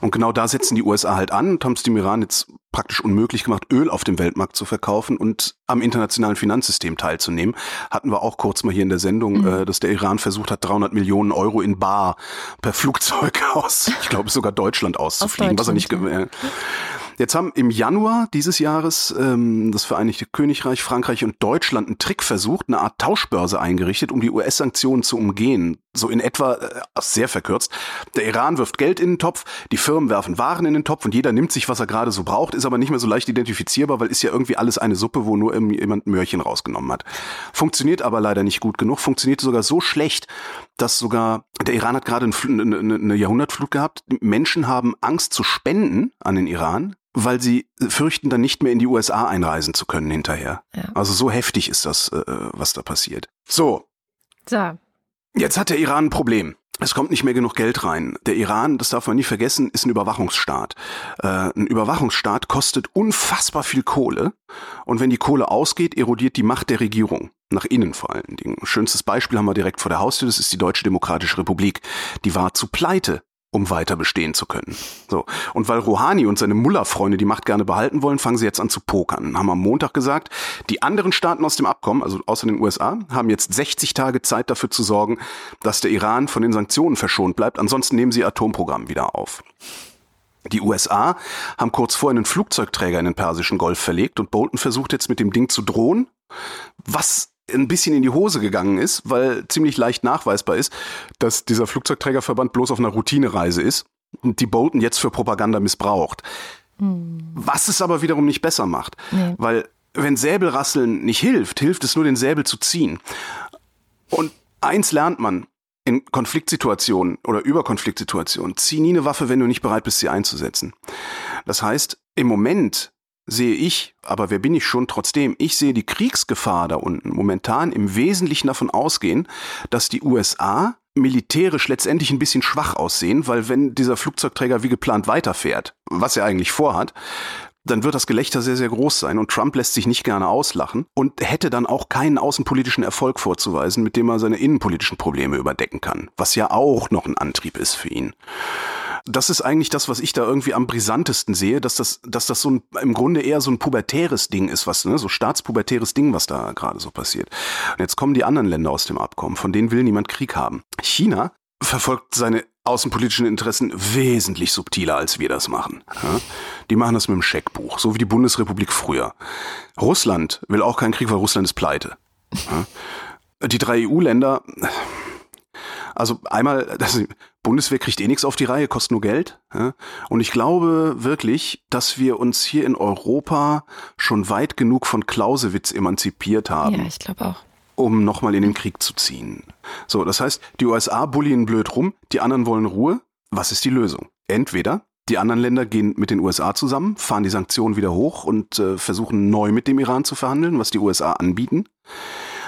[SPEAKER 2] Und genau da setzen die USA halt an und haben es dem Iran jetzt praktisch unmöglich gemacht, Öl auf dem Weltmarkt zu verkaufen und am internationalen Finanzsystem teilzunehmen. Hatten wir auch kurz mal hier in der Sendung, mhm. äh, dass der Iran versucht hat, 300 Millionen Euro in Bar per Flugzeug aus, ich glaube sogar Deutschland auszufliegen, was er nicht... Äh, Jetzt haben im Januar dieses Jahres ähm, das Vereinigte Königreich, Frankreich und Deutschland einen Trick versucht, eine Art Tauschbörse eingerichtet, um die US-Sanktionen zu umgehen. So in etwa, äh, sehr verkürzt. Der Iran wirft Geld in den Topf, die Firmen werfen Waren in den Topf und jeder nimmt sich, was er gerade so braucht, ist aber nicht mehr so leicht identifizierbar, weil ist ja irgendwie alles eine Suppe, wo nur jemand Möhrchen rausgenommen hat. Funktioniert aber leider nicht gut genug, funktioniert sogar so schlecht, dass sogar, der Iran hat gerade eine, eine Jahrhundertflut gehabt, Menschen haben Angst zu spenden an den Iran, weil sie fürchten, dann nicht mehr in die USA einreisen zu können hinterher. Ja. Also so heftig ist das, äh, was da passiert. So.
[SPEAKER 1] So.
[SPEAKER 2] Jetzt hat der Iran ein Problem. Es kommt nicht mehr genug Geld rein. Der Iran, das darf man nie vergessen, ist ein Überwachungsstaat. Äh, ein Überwachungsstaat kostet unfassbar viel Kohle. Und wenn die Kohle ausgeht, erodiert die Macht der Regierung. Nach innen vor allen Dingen. Schönstes Beispiel haben wir direkt vor der Haustür, das ist die Deutsche Demokratische Republik. Die war zu pleite um weiter bestehen zu können. So. Und weil Rouhani und seine Mullah-Freunde die Macht gerne behalten wollen, fangen sie jetzt an zu pokern. Haben am Montag gesagt, die anderen Staaten aus dem Abkommen, also außer den USA, haben jetzt 60 Tage Zeit dafür zu sorgen, dass der Iran von den Sanktionen verschont bleibt. Ansonsten nehmen sie Atomprogramm wieder auf. Die USA haben kurz vor einen Flugzeugträger in den Persischen Golf verlegt und Bolton versucht jetzt mit dem Ding zu drohen, was ein bisschen in die Hose gegangen ist, weil ziemlich leicht nachweisbar ist, dass dieser Flugzeugträgerverband bloß auf einer Routinereise ist und die Bolton jetzt für Propaganda missbraucht. Hm. Was es aber wiederum nicht besser macht, nee. weil wenn Säbelrasseln nicht hilft, hilft es nur, den Säbel zu ziehen. Und eins lernt man, in Konfliktsituationen oder über Konfliktsituationen, zieh nie eine Waffe, wenn du nicht bereit bist, sie einzusetzen. Das heißt, im Moment sehe ich, aber wer bin ich schon trotzdem, ich sehe die Kriegsgefahr da unten momentan im Wesentlichen davon ausgehen, dass die USA militärisch letztendlich ein bisschen schwach aussehen, weil wenn dieser Flugzeugträger wie geplant weiterfährt, was er eigentlich vorhat, dann wird das Gelächter sehr, sehr groß sein und Trump lässt sich nicht gerne auslachen und hätte dann auch keinen außenpolitischen Erfolg vorzuweisen, mit dem er seine innenpolitischen Probleme überdecken kann, was ja auch noch ein Antrieb ist für ihn. Das ist eigentlich das, was ich da irgendwie am brisantesten sehe, dass das, dass das so ein, im Grunde eher so ein pubertäres Ding ist, was, ne, so staatspubertäres Ding, was da gerade so passiert. Und jetzt kommen die anderen Länder aus dem Abkommen, von denen will niemand Krieg haben. China verfolgt seine außenpolitischen Interessen wesentlich subtiler, als wir das machen. Die machen das mit dem Scheckbuch, so wie die Bundesrepublik früher. Russland will auch keinen Krieg, weil Russland ist pleite. Die drei EU-Länder, also einmal, Bundeswehr kriegt eh nichts auf die Reihe, kostet nur Geld. Ja? Und ich glaube wirklich, dass wir uns hier in Europa schon weit genug von Clausewitz emanzipiert haben.
[SPEAKER 1] Ja, ich glaube auch
[SPEAKER 2] um nochmal in den Krieg zu ziehen. So, das heißt, die USA bullien blöd rum, die anderen wollen Ruhe. Was ist die Lösung? Entweder die anderen Länder gehen mit den USA zusammen, fahren die Sanktionen wieder hoch und äh, versuchen neu mit dem Iran zu verhandeln, was die USA anbieten.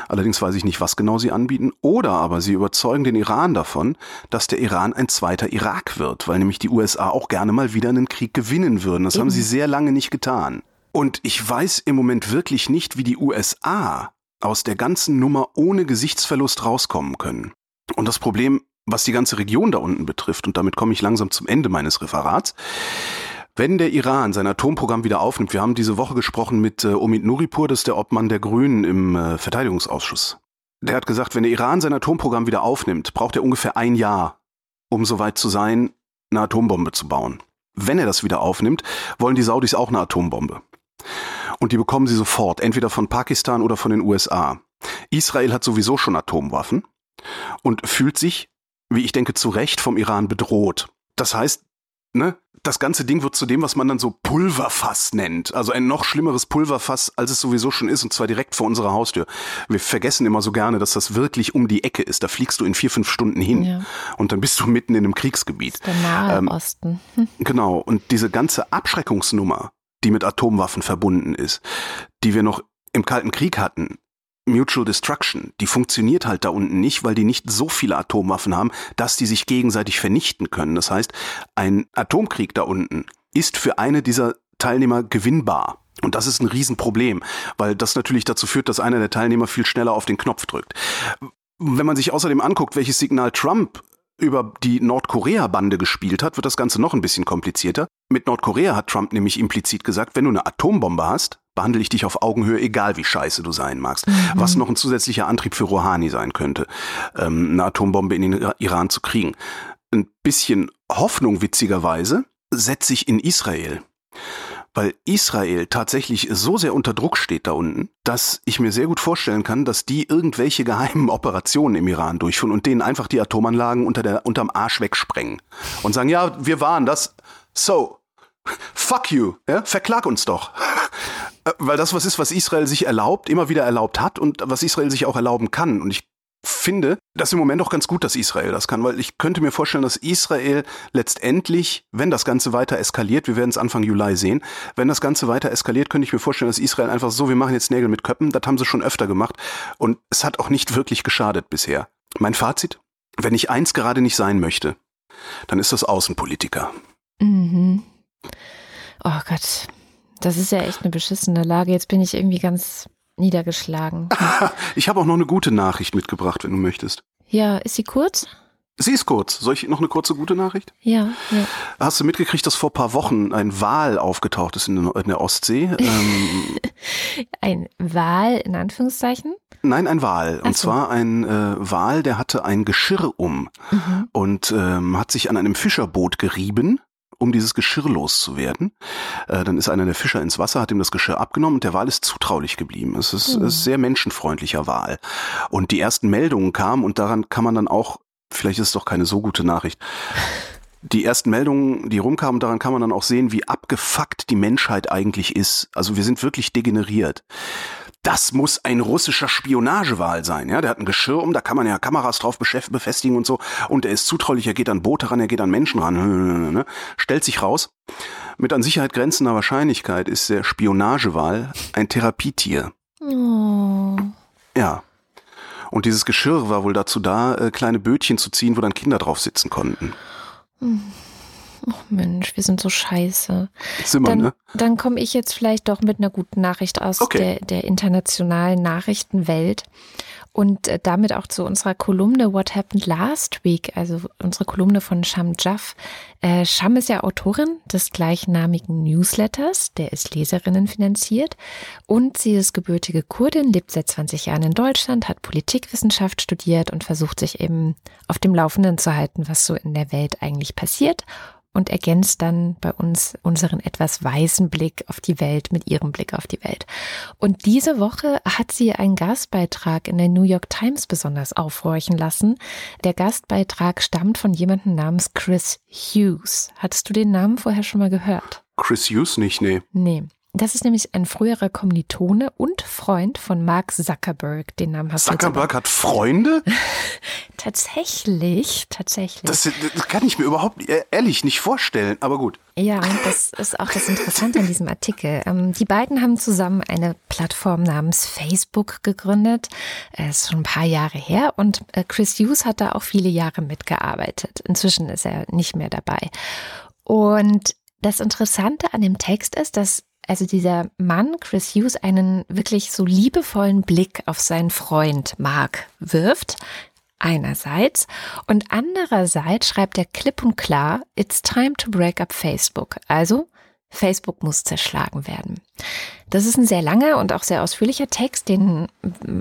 [SPEAKER 2] Allerdings weiß ich nicht, was genau sie anbieten. Oder aber sie überzeugen den Iran davon, dass der Iran ein zweiter Irak wird, weil nämlich die USA auch gerne mal wieder einen Krieg gewinnen würden. Das Eben. haben sie sehr lange nicht getan. Und ich weiß im Moment wirklich nicht, wie die USA aus der ganzen Nummer ohne Gesichtsverlust rauskommen können. Und das Problem, was die ganze Region da unten betrifft, und damit komme ich langsam zum Ende meines Referats, wenn der Iran sein Atomprogramm wieder aufnimmt, wir haben diese Woche gesprochen mit äh, Omid Nuripur, das ist der Obmann der Grünen im äh, Verteidigungsausschuss. Der hat gesagt, wenn der Iran sein Atomprogramm wieder aufnimmt, braucht er ungefähr ein Jahr, um soweit zu sein, eine Atombombe zu bauen. Wenn er das wieder aufnimmt, wollen die Saudis auch eine Atombombe. Und die bekommen sie sofort, entweder von Pakistan oder von den USA. Israel hat sowieso schon Atomwaffen und fühlt sich, wie ich denke, zu Recht vom Iran bedroht. Das heißt, ne, das ganze Ding wird zu dem, was man dann so Pulverfass nennt. Also ein noch schlimmeres Pulverfass, als es sowieso schon ist, und zwar direkt vor unserer Haustür. Wir vergessen immer so gerne, dass das wirklich um die Ecke ist. Da fliegst du in vier, fünf Stunden hin. Ja. Und dann bist du mitten in einem Kriegsgebiet.
[SPEAKER 1] Das ist der Nahe ähm, Osten.
[SPEAKER 2] Genau. Und diese ganze Abschreckungsnummer, die mit Atomwaffen verbunden ist, die wir noch im Kalten Krieg hatten, Mutual Destruction, die funktioniert halt da unten nicht, weil die nicht so viele Atomwaffen haben, dass die sich gegenseitig vernichten können. Das heißt, ein Atomkrieg da unten ist für eine dieser Teilnehmer gewinnbar. Und das ist ein Riesenproblem, weil das natürlich dazu führt, dass einer der Teilnehmer viel schneller auf den Knopf drückt. Wenn man sich außerdem anguckt, welches Signal Trump über die Nordkorea-Bande gespielt hat, wird das Ganze noch ein bisschen komplizierter. Mit Nordkorea hat Trump nämlich implizit gesagt, wenn du eine Atombombe hast, behandle ich dich auf Augenhöhe, egal wie scheiße du sein magst. Mhm. Was noch ein zusätzlicher Antrieb für Rouhani sein könnte, ähm, eine Atombombe in den Iran zu kriegen. Ein bisschen Hoffnung, witzigerweise, setze ich in Israel weil Israel tatsächlich so sehr unter Druck steht da unten, dass ich mir sehr gut vorstellen kann, dass die irgendwelche geheimen Operationen im Iran durchführen und denen einfach die Atomanlagen unter der, unterm Arsch wegsprengen und sagen, ja, wir waren das. So, fuck you, ja, verklag uns doch. Äh, weil das was ist, was Israel sich erlaubt, immer wieder erlaubt hat und was Israel sich auch erlauben kann. Und ich finde das im Moment auch ganz gut, dass Israel das kann, weil ich könnte mir vorstellen, dass Israel letztendlich, wenn das Ganze weiter eskaliert, wir werden es Anfang Juli sehen, wenn das Ganze weiter eskaliert, könnte ich mir vorstellen, dass Israel einfach so, wir machen jetzt Nägel mit Köppen, das haben sie schon öfter gemacht und es hat auch nicht wirklich geschadet bisher. Mein Fazit, wenn ich eins gerade nicht sein möchte, dann ist das Außenpolitiker.
[SPEAKER 1] Mhm. Oh Gott, das ist ja echt eine beschissene Lage. Jetzt bin ich irgendwie ganz niedergeschlagen.
[SPEAKER 2] ich habe auch noch eine gute Nachricht mitgebracht, wenn du möchtest.
[SPEAKER 1] Ja, ist sie kurz?
[SPEAKER 2] Sie ist kurz. Soll ich noch eine kurze gute Nachricht?
[SPEAKER 1] Ja, ja.
[SPEAKER 2] Hast du mitgekriegt, dass vor ein paar Wochen ein Wal aufgetaucht ist in der Ostsee?
[SPEAKER 1] Ähm, ein Wal in Anführungszeichen?
[SPEAKER 2] Nein, ein Wal. Und so. zwar ein äh, Wal, der hatte ein Geschirr um mhm. und ähm, hat sich an einem Fischerboot gerieben um dieses Geschirr loszuwerden. Äh, dann ist einer der Fischer ins Wasser, hat ihm das Geschirr abgenommen und der Wal ist zutraulich geblieben. Es ist, mhm. ist sehr menschenfreundlicher Wal. Und die ersten Meldungen kamen und daran kann man dann auch, vielleicht ist es doch keine so gute Nachricht, die ersten Meldungen, die rumkamen, daran kann man dann auch sehen, wie abgefuckt die Menschheit eigentlich ist. Also wir sind wirklich degeneriert das muss ein russischer Spionagewal sein. Ja, der hat ein Geschirr um, da kann man ja Kameras drauf befestigen und so. Und er ist zutraulich, er geht an Boote ran, er geht an Menschen ran. Ne? Stellt sich raus. Mit an Sicherheit grenzender Wahrscheinlichkeit ist der Spionagewal ein Therapietier. Oh. Ja. Und dieses Geschirr war wohl dazu da, äh, kleine Bötchen zu ziehen, wo dann Kinder drauf sitzen konnten.
[SPEAKER 1] Hm. Oh Mensch, wir sind so scheiße.
[SPEAKER 2] Sind
[SPEAKER 1] dann,
[SPEAKER 2] ne?
[SPEAKER 1] Dann komme ich jetzt vielleicht doch mit einer guten Nachricht aus okay. der, der internationalen Nachrichtenwelt. Und äh, damit auch zu unserer Kolumne What Happened Last Week, also unsere Kolumne von Sham Jaff. Äh, Sham ist ja Autorin des gleichnamigen Newsletters, der ist Leserinnen finanziert. Und sie ist gebürtige Kurdin, lebt seit 20 Jahren in Deutschland, hat Politikwissenschaft studiert und versucht sich eben auf dem Laufenden zu halten, was so in der Welt eigentlich passiert und ergänzt dann bei uns unseren etwas weißen Blick auf die Welt mit ihrem Blick auf die Welt. Und diese Woche hat sie einen Gastbeitrag in der New York Times besonders aufhorchen lassen. Der Gastbeitrag stammt von jemandem namens Chris Hughes. Hattest du den Namen vorher schon mal gehört?
[SPEAKER 2] Chris Hughes nicht, nee.
[SPEAKER 1] Nee. Das ist nämlich ein früherer Kommilitone und Freund von Mark Zuckerberg. Den Namen hast
[SPEAKER 2] Zuckerberg du hat Freunde?
[SPEAKER 1] tatsächlich, tatsächlich.
[SPEAKER 2] Das, das, kann ich mir überhaupt e-, ehrlich nicht vorstellen, aber gut.
[SPEAKER 1] Ja, und das ist auch das Interessante an diesem Artikel. Ähm, die beiden haben zusammen eine Plattform namens Facebook gegründet. Es ist schon ein paar Jahre her und äh, Chris Hughes hat da auch viele Jahre mitgearbeitet. Inzwischen ist er nicht mehr dabei. Und das Interessante an dem Text ist, dass also dieser Mann, Chris Hughes, einen wirklich so liebevollen Blick auf seinen Freund Mark wirft. Einerseits. Und andererseits schreibt er klipp und klar, it's time to break up Facebook. Also, Facebook muss zerschlagen werden. Das ist ein sehr langer und auch sehr ausführlicher Text, den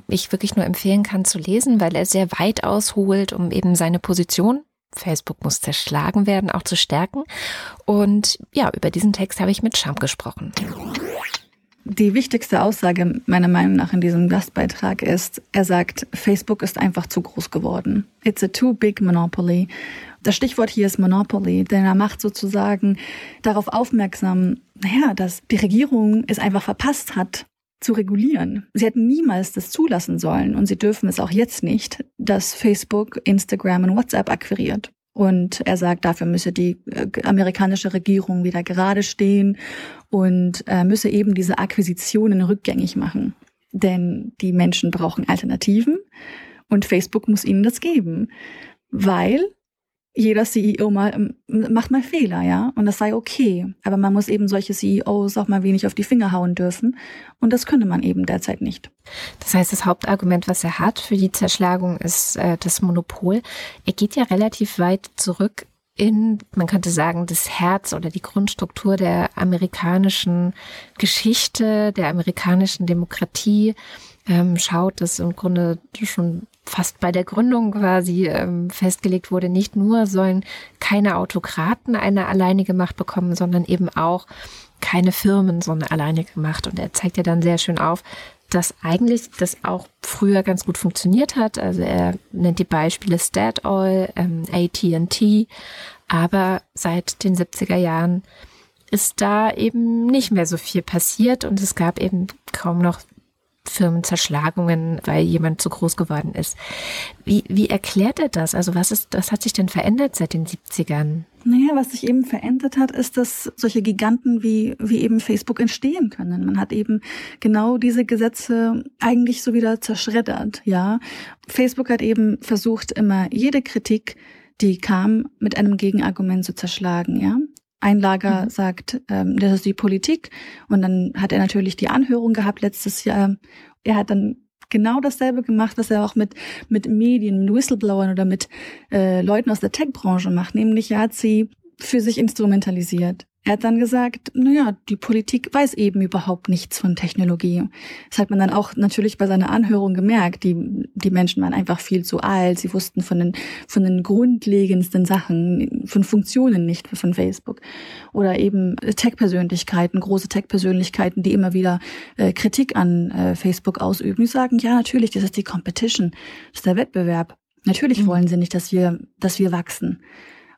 [SPEAKER 1] ich wirklich nur empfehlen kann zu lesen, weil er sehr weit ausholt, um eben seine Position Facebook muss zerschlagen werden, auch zu stärken. Und ja, über diesen Text habe ich mit Scham gesprochen.
[SPEAKER 4] Die wichtigste Aussage meiner Meinung nach in diesem Gastbeitrag ist, er sagt, Facebook ist einfach zu groß geworden. It's a too big monopoly. Das Stichwort hier ist Monopoly, denn er macht sozusagen darauf aufmerksam, naja, dass die Regierung es einfach verpasst hat, zu regulieren. Sie hätten niemals das zulassen sollen und sie dürfen es auch jetzt nicht, dass Facebook, Instagram und WhatsApp akquiriert. Und er sagt, dafür müsse die äh, amerikanische Regierung wieder gerade stehen und äh, müsse eben diese Akquisitionen rückgängig machen. Denn die Menschen brauchen Alternativen und Facebook muss ihnen das geben. Weil jeder CEO mal ähm, macht mal Fehler, ja, und das sei okay. Aber man muss eben solche CEOs auch mal wenig auf die Finger hauen dürfen, und das könne man eben derzeit nicht.
[SPEAKER 1] Das heißt, das Hauptargument, was er hat für die Zerschlagung, ist äh, das Monopol. Er geht ja relativ weit zurück in, man könnte sagen, das Herz oder die Grundstruktur der amerikanischen Geschichte, der amerikanischen Demokratie ähm, schaut, dass im Grunde schon fast bei der Gründung quasi ähm, festgelegt wurde, nicht nur sollen keine Autokraten eine alleinige Macht bekommen, sondern eben auch keine Firmen so eine alleinige Macht. Und er zeigt ja dann sehr schön auf, dass eigentlich das auch früher ganz gut funktioniert hat. Also er nennt die Beispiele Statoil, ähm, AT&T, aber seit den 70er Jahren ist da eben nicht mehr so viel passiert und es gab eben kaum noch Firmenzerschlagungen, weil jemand zu groß geworden ist. Wie, wie erklärt er das? Also was ist, was hat sich denn verändert seit den 70ern?
[SPEAKER 4] Naja, was sich eben verändert hat, ist, dass solche Giganten wie, wie eben Facebook entstehen können. Man hat eben genau diese Gesetze eigentlich so wieder zerschreddert, ja. Facebook hat eben versucht, immer jede Kritik, die kam, mit einem Gegenargument zu zerschlagen, ja. Ein Lager mhm. sagt, ähm, das ist die Politik. Und dann hat er natürlich die Anhörung gehabt letztes Jahr. Er hat dann genau dasselbe gemacht, was er auch mit, mit Medien, mit Whistleblowern oder mit äh, Leuten aus der Tech-Branche macht. Nämlich er hat sie für sich instrumentalisiert. Er hat dann gesagt, naja, die Politik weiß eben überhaupt nichts von Technologie. Das hat man dann auch natürlich bei seiner Anhörung gemerkt. Die, die Menschen waren einfach viel zu alt. Sie wussten von den, von den grundlegendsten Sachen, von Funktionen nicht von Facebook. Oder eben Tech-Persönlichkeiten, große Tech-Persönlichkeiten, die immer wieder äh, Kritik an äh, Facebook ausüben. Die sagen, ja, natürlich, das ist die Competition, das ist der Wettbewerb. Natürlich mhm. wollen sie nicht, dass wir, dass wir wachsen.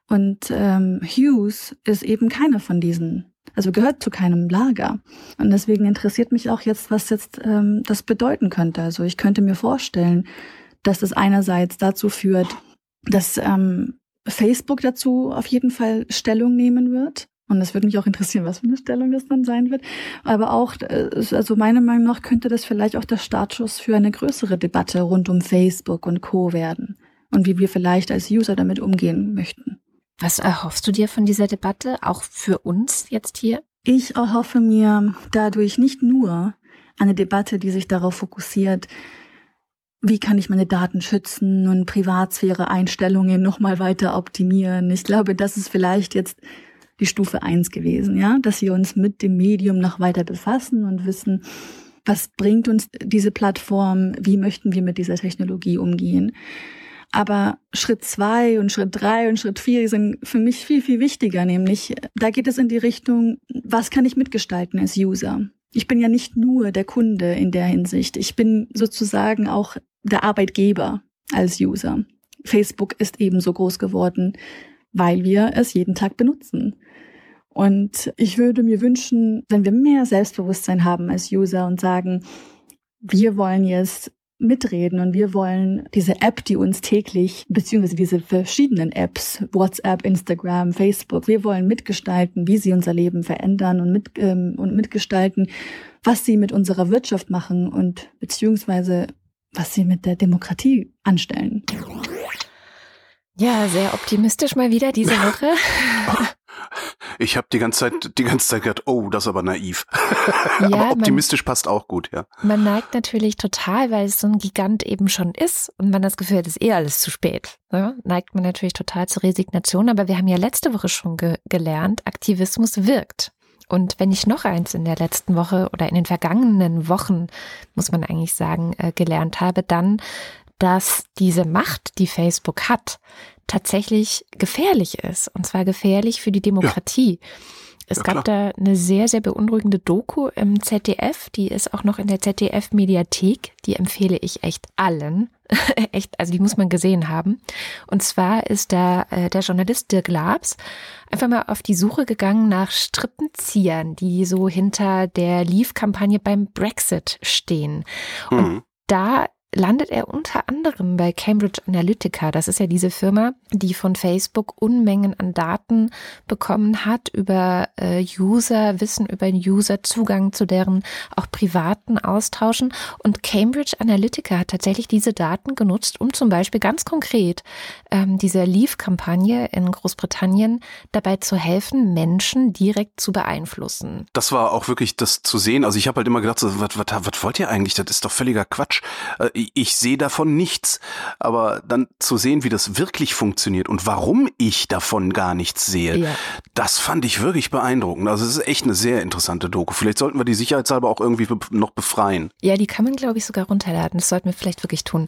[SPEAKER 4] Und ähm, Hughes ist eben keiner von diesen, also gehört zu keinem Lager. Und deswegen interessiert mich auch jetzt, was jetzt ähm, das bedeuten könnte. Also ich könnte mir vorstellen, dass es einerseits dazu führt, dass ähm, Facebook dazu auf jeden Fall Stellung nehmen wird. Und das würde mich auch interessieren, was für eine Stellung das dann sein wird. Aber auch, äh, also meiner Meinung nach könnte das vielleicht auch der Startschuss für eine größere Debatte rund um Facebook und Co. werden. Und wie wir vielleicht als User damit umgehen möchten.
[SPEAKER 1] Was erhoffst du dir von dieser Debatte, auch für uns jetzt hier?
[SPEAKER 4] Ich erhoffe mir dadurch nicht nur eine Debatte, die sich darauf fokussiert, wie kann ich meine Daten schützen und Privatsphäre-Einstellungen nochmal weiter optimieren. Ich glaube, das ist vielleicht jetzt die Stufe eins gewesen, ja, dass wir uns mit dem Medium noch weiter befassen und wissen, was bringt uns diese Plattform, wie möchten wir mit dieser Technologie umgehen. Aber Schritt zwei und Schritt drei und Schritt vier sind für mich viel, viel wichtiger, nämlich da geht es in die Richtung, was kann ich mitgestalten als User? Ich bin ja nicht nur der Kunde in der Hinsicht. Ich bin sozusagen auch der Arbeitgeber als User. Facebook ist ebenso groß geworden, weil wir es jeden Tag benutzen. Und ich würde mir wünschen, wenn wir mehr Selbstbewusstsein haben als User und sagen, wir wollen jetzt mitreden und wir wollen diese App, die uns täglich, beziehungsweise diese verschiedenen Apps, WhatsApp, Instagram, Facebook, wir wollen mitgestalten, wie sie unser Leben verändern und, mit, ähm, und mitgestalten, was sie mit unserer Wirtschaft machen und beziehungsweise was sie mit der Demokratie anstellen.
[SPEAKER 1] Ja, sehr optimistisch mal wieder diese Woche.
[SPEAKER 2] Ich habe die ganze Zeit, die ganze Zeit gedacht, oh, das ist aber naiv. Ja, aber optimistisch man, passt auch gut, ja.
[SPEAKER 1] Man neigt natürlich total, weil es so ein Gigant eben schon ist und man das Gefühl hat, es ist eh alles zu spät. Ne? Neigt man natürlich total zur Resignation. Aber wir haben ja letzte Woche schon ge gelernt, Aktivismus wirkt. Und wenn ich noch eins in der letzten Woche oder in den vergangenen Wochen, muss man eigentlich sagen, äh, gelernt habe, dann, dass diese Macht, die Facebook hat, tatsächlich gefährlich ist. Und zwar gefährlich für die Demokratie. Ja. Es ja, gab da eine sehr, sehr beunruhigende Doku im ZDF. Die ist auch noch in der ZDF-Mediathek. Die empfehle ich echt allen. echt, also die muss man gesehen haben. Und zwar ist da äh, der Journalist Dirk Labs einfach mal auf die Suche gegangen nach Strippenziehern, die so hinter der Leave-Kampagne beim Brexit stehen. Mhm. Und da landet er unter anderem bei Cambridge Analytica. Das ist ja diese Firma, die von Facebook Unmengen an Daten bekommen hat über äh, User, Wissen über User, Zugang zu deren auch privaten Austauschen. Und Cambridge Analytica hat tatsächlich diese Daten genutzt, um zum Beispiel ganz konkret ähm, diese Leave-Kampagne in Großbritannien dabei zu helfen, Menschen direkt zu beeinflussen.
[SPEAKER 2] Das war auch wirklich das zu sehen. Also ich habe halt immer gedacht, so, was wollt ihr eigentlich? Das ist doch völliger Quatsch. Äh, ich sehe davon nichts. Aber dann zu sehen, wie das wirklich funktioniert und warum ich davon gar nichts sehe, ja. das fand ich wirklich beeindruckend. Also es ist echt eine sehr interessante Doku. Vielleicht sollten wir die sicherheitshalber auch irgendwie noch befreien.
[SPEAKER 1] Ja, die kann man, glaube ich, sogar runterladen. Das sollten wir vielleicht wirklich tun.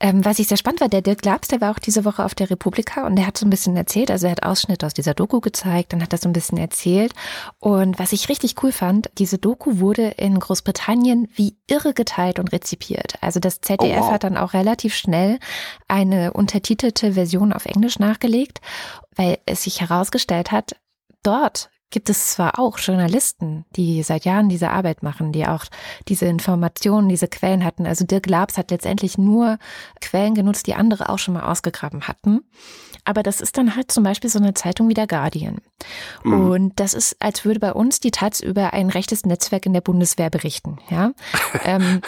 [SPEAKER 1] Ähm, was ich sehr spannend war, der Dirk Labs, der war auch diese Woche auf der Republika und der hat so ein bisschen erzählt, also er hat Ausschnitte aus dieser Doku gezeigt, dann hat er so ein bisschen erzählt. Und was ich richtig cool fand, diese Doku wurde in Großbritannien wie irre geteilt und rezipiert. Also das Z ZDF oh, wow. hat dann auch relativ schnell eine untertitelte Version auf Englisch nachgelegt, weil es sich herausgestellt hat, dort gibt es zwar auch Journalisten, die seit Jahren diese Arbeit machen, die auch diese Informationen, diese Quellen hatten. Also Dirk Labs hat letztendlich nur Quellen genutzt, die andere auch schon mal ausgegraben hatten. Aber das ist dann halt zum Beispiel so eine Zeitung wie der Guardian. Mhm. Und das ist, als würde bei uns die Taz über ein rechtes Netzwerk in der Bundeswehr berichten. Ja.
[SPEAKER 2] ähm,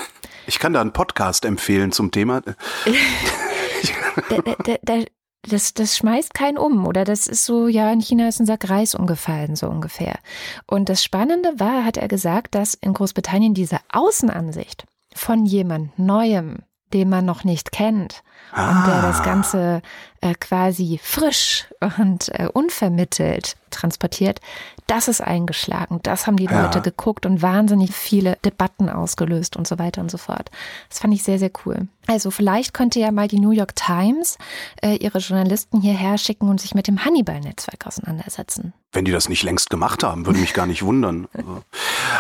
[SPEAKER 2] ich kann da einen Podcast empfehlen zum Thema.
[SPEAKER 1] da, da, da, das, das schmeißt keinen um oder das ist so, ja, in China ist ein Sack Reis umgefallen, so ungefähr. Und das Spannende war, hat er gesagt, dass in Großbritannien diese Außenansicht von jemand Neuem, den man noch nicht kennt ah. und der das ah. Ganze äh, quasi frisch und äh, unvermittelt transportiert, das ist eingeschlagen. Das haben die ja. Leute geguckt und wahnsinnig viele Debatten ausgelöst und so weiter und so fort. Das fand ich sehr, sehr cool. Also vielleicht könnte ja mal die New York Times äh, ihre Journalisten hierher schicken und sich mit dem Hannibal-Netzwerk auseinandersetzen.
[SPEAKER 2] Wenn die das nicht längst gemacht haben, würde mich gar nicht wundern.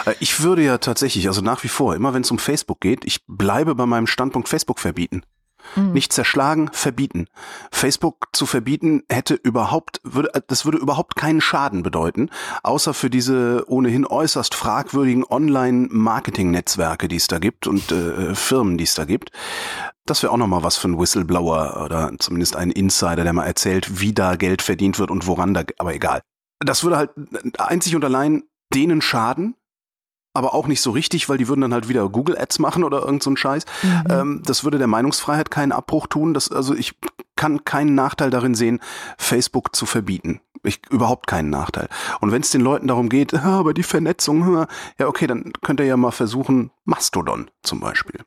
[SPEAKER 2] Äh, ich würde ja tatsächlich, also nach wie vor, immer wenn es um Facebook geht, ich bleibe bei meinem Standpunkt Facebook verbieten. Mhm. Nicht zerschlagen, verbieten. Facebook zu verbieten hätte überhaupt, würde, das würde überhaupt keinen Schaden bedeuten, außer für diese ohnehin äußerst fragwürdigen Online-Marketing-Netzwerke, die es da gibt und äh, Firmen, die es da gibt. Das wäre auch nochmal was für einen Whistleblower oder zumindest einen Insider, der mal erzählt, wie da Geld verdient wird und woran da, aber egal. Das würde halt einzig und allein denen schaden, aber auch nicht so richtig, weil die würden dann halt wieder Google Ads machen oder irgend so ein Scheiß. Mhm. Ähm, das würde der Meinungsfreiheit keinen Abbruch tun. Das, also ich kann keinen Nachteil darin sehen, Facebook zu verbieten. Ich, überhaupt keinen Nachteil. Und wenn es den Leuten darum geht, ah, aber die Vernetzung, ja okay, dann könnt ihr ja mal versuchen, Mastodon zum Beispiel.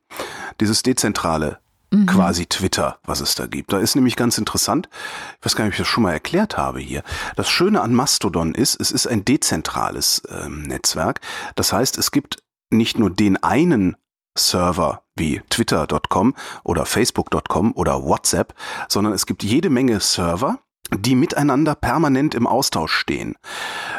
[SPEAKER 2] Dieses dezentrale mhm. quasi Twitter, was es da gibt. Da ist nämlich ganz interessant, ich weiß gar nicht, ob ich das schon mal erklärt habe hier. Das Schöne an Mastodon ist, es ist ein dezentrales ähm, Netzwerk. Das heißt, es gibt nicht nur den einen Server wie twitter.com oder facebook.com oder WhatsApp, sondern es gibt jede Menge Server, die miteinander permanent im Austausch stehen.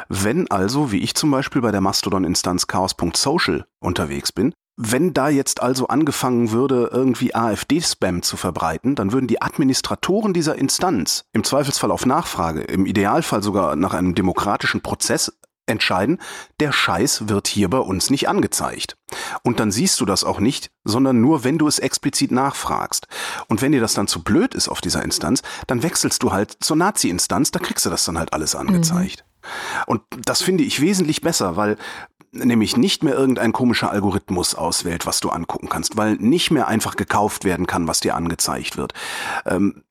[SPEAKER 2] Wenn also, wie ich zum Beispiel bei der Mastodon-Instanz chaos.social unterwegs bin, wenn da jetzt also angefangen würde, irgendwie AfD-Spam zu verbreiten, dann würden die Administratoren dieser Instanz im Zweifelsfall auf Nachfrage, im Idealfall sogar nach einem demokratischen Prozess entscheiden, der Scheiß wird hier bei uns nicht angezeigt. Und dann siehst du das auch nicht, sondern nur, wenn du es explizit nachfragst. Und wenn dir das dann zu blöd ist auf dieser Instanz, dann wechselst du halt zur Nazi-Instanz, da kriegst du das dann halt alles angezeigt. Mhm. Und das finde ich wesentlich besser, weil nämlich nicht mehr irgendein komischer Algorithmus auswählt, was du angucken kannst, weil nicht mehr einfach gekauft werden kann, was dir angezeigt wird. Ähm,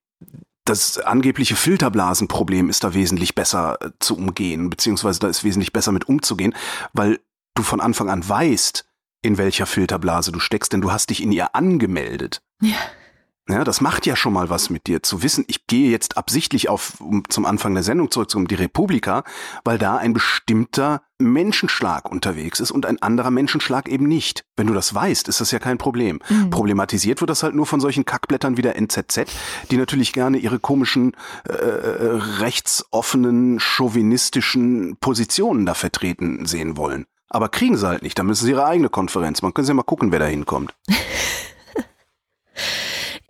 [SPEAKER 2] das angebliche Filterblasenproblem ist da wesentlich besser äh, zu umgehen, beziehungsweise da ist wesentlich besser mit umzugehen, weil du von Anfang an weißt, in welcher Filterblase du steckst, denn du hast dich in ihr angemeldet. Ja. Ja, das macht ja schon mal was mit dir, zu wissen, ich gehe jetzt absichtlich auf um, zum Anfang der Sendung zurück um die Republika, weil da ein bestimmter Menschenschlag unterwegs ist und ein anderer Menschenschlag eben nicht. Wenn du das weißt, ist das ja kein Problem. Mhm. Problematisiert wird das halt nur von solchen Kackblättern wie der NZZ, die natürlich gerne ihre komischen äh, äh, rechtsoffenen, chauvinistischen Positionen da vertreten sehen wollen. Aber kriegen sie halt nicht, da müssen sie ihre eigene Konferenz. Man können sie ja mal gucken, wer da hinkommt.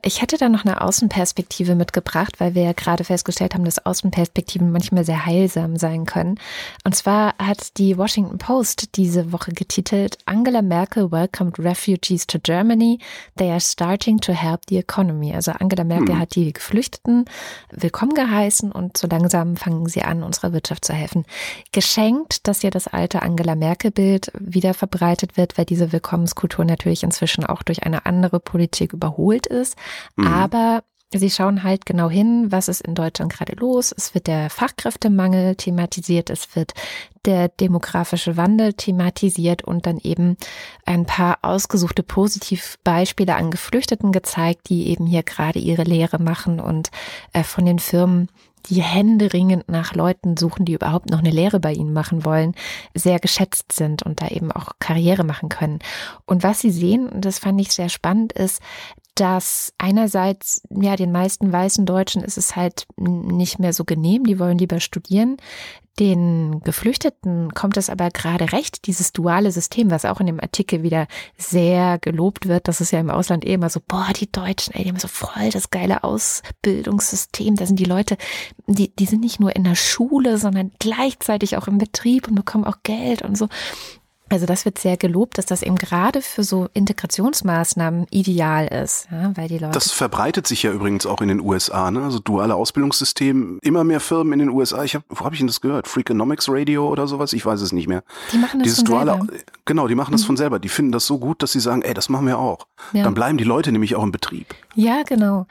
[SPEAKER 1] Ich hätte da noch eine Außenperspektive mitgebracht, weil wir ja gerade festgestellt haben, dass Außenperspektiven manchmal sehr heilsam sein können. Und zwar hat die Washington Post diese Woche getitelt, Angela Merkel welcomed refugees to Germany. They are starting to help the economy. Also Angela Merkel hm. hat die Geflüchteten willkommen geheißen und so langsam fangen sie an, unserer Wirtschaft zu helfen. Geschenkt, dass ja das alte Angela Merkel-Bild wieder verbreitet wird, weil diese Willkommenskultur natürlich inzwischen auch durch eine andere Politik überholt ist. Mhm. Aber Sie schauen halt genau hin, was ist in Deutschland gerade los. Es wird der Fachkräftemangel thematisiert, es wird der demografische Wandel thematisiert und dann eben ein paar ausgesuchte Positivbeispiele an Geflüchteten gezeigt, die eben hier gerade ihre Lehre machen und äh, von den Firmen die händeringend nach Leuten suchen, die überhaupt noch eine Lehre bei ihnen machen wollen, sehr geschätzt sind und da eben auch Karriere machen können. Und was sie sehen, und das fand ich sehr spannend, ist, dass einerseits, ja, den meisten weißen Deutschen ist es halt nicht mehr so genehm, die wollen lieber studieren. Den Geflüchteten kommt es aber gerade recht, dieses duale System, was auch in dem Artikel wieder sehr gelobt wird. Das ist ja im Ausland eh immer so, boah, die Deutschen, ey, die haben so voll das geile Ausbildungssystem. Da sind die Leute, die, die sind nicht nur in der Schule, sondern gleichzeitig auch im Betrieb und bekommen auch Geld und so. Also das wird sehr gelobt, dass das eben gerade für so Integrationsmaßnahmen ideal ist, ja, weil die Leute.
[SPEAKER 2] Das verbreitet sich ja übrigens auch in den USA, ne? Also duale Ausbildungssystem, immer mehr Firmen in den USA. Ich habe, wo habe ich denn das gehört? Freakonomics Radio oder sowas? Ich weiß es nicht mehr.
[SPEAKER 1] Die machen das Dieses von duale, selber.
[SPEAKER 2] genau, die machen das mhm. von selber. Die finden das so gut, dass sie sagen, ey, das machen wir auch. Ja. Dann bleiben die Leute nämlich auch im Betrieb.
[SPEAKER 1] Ja, genau.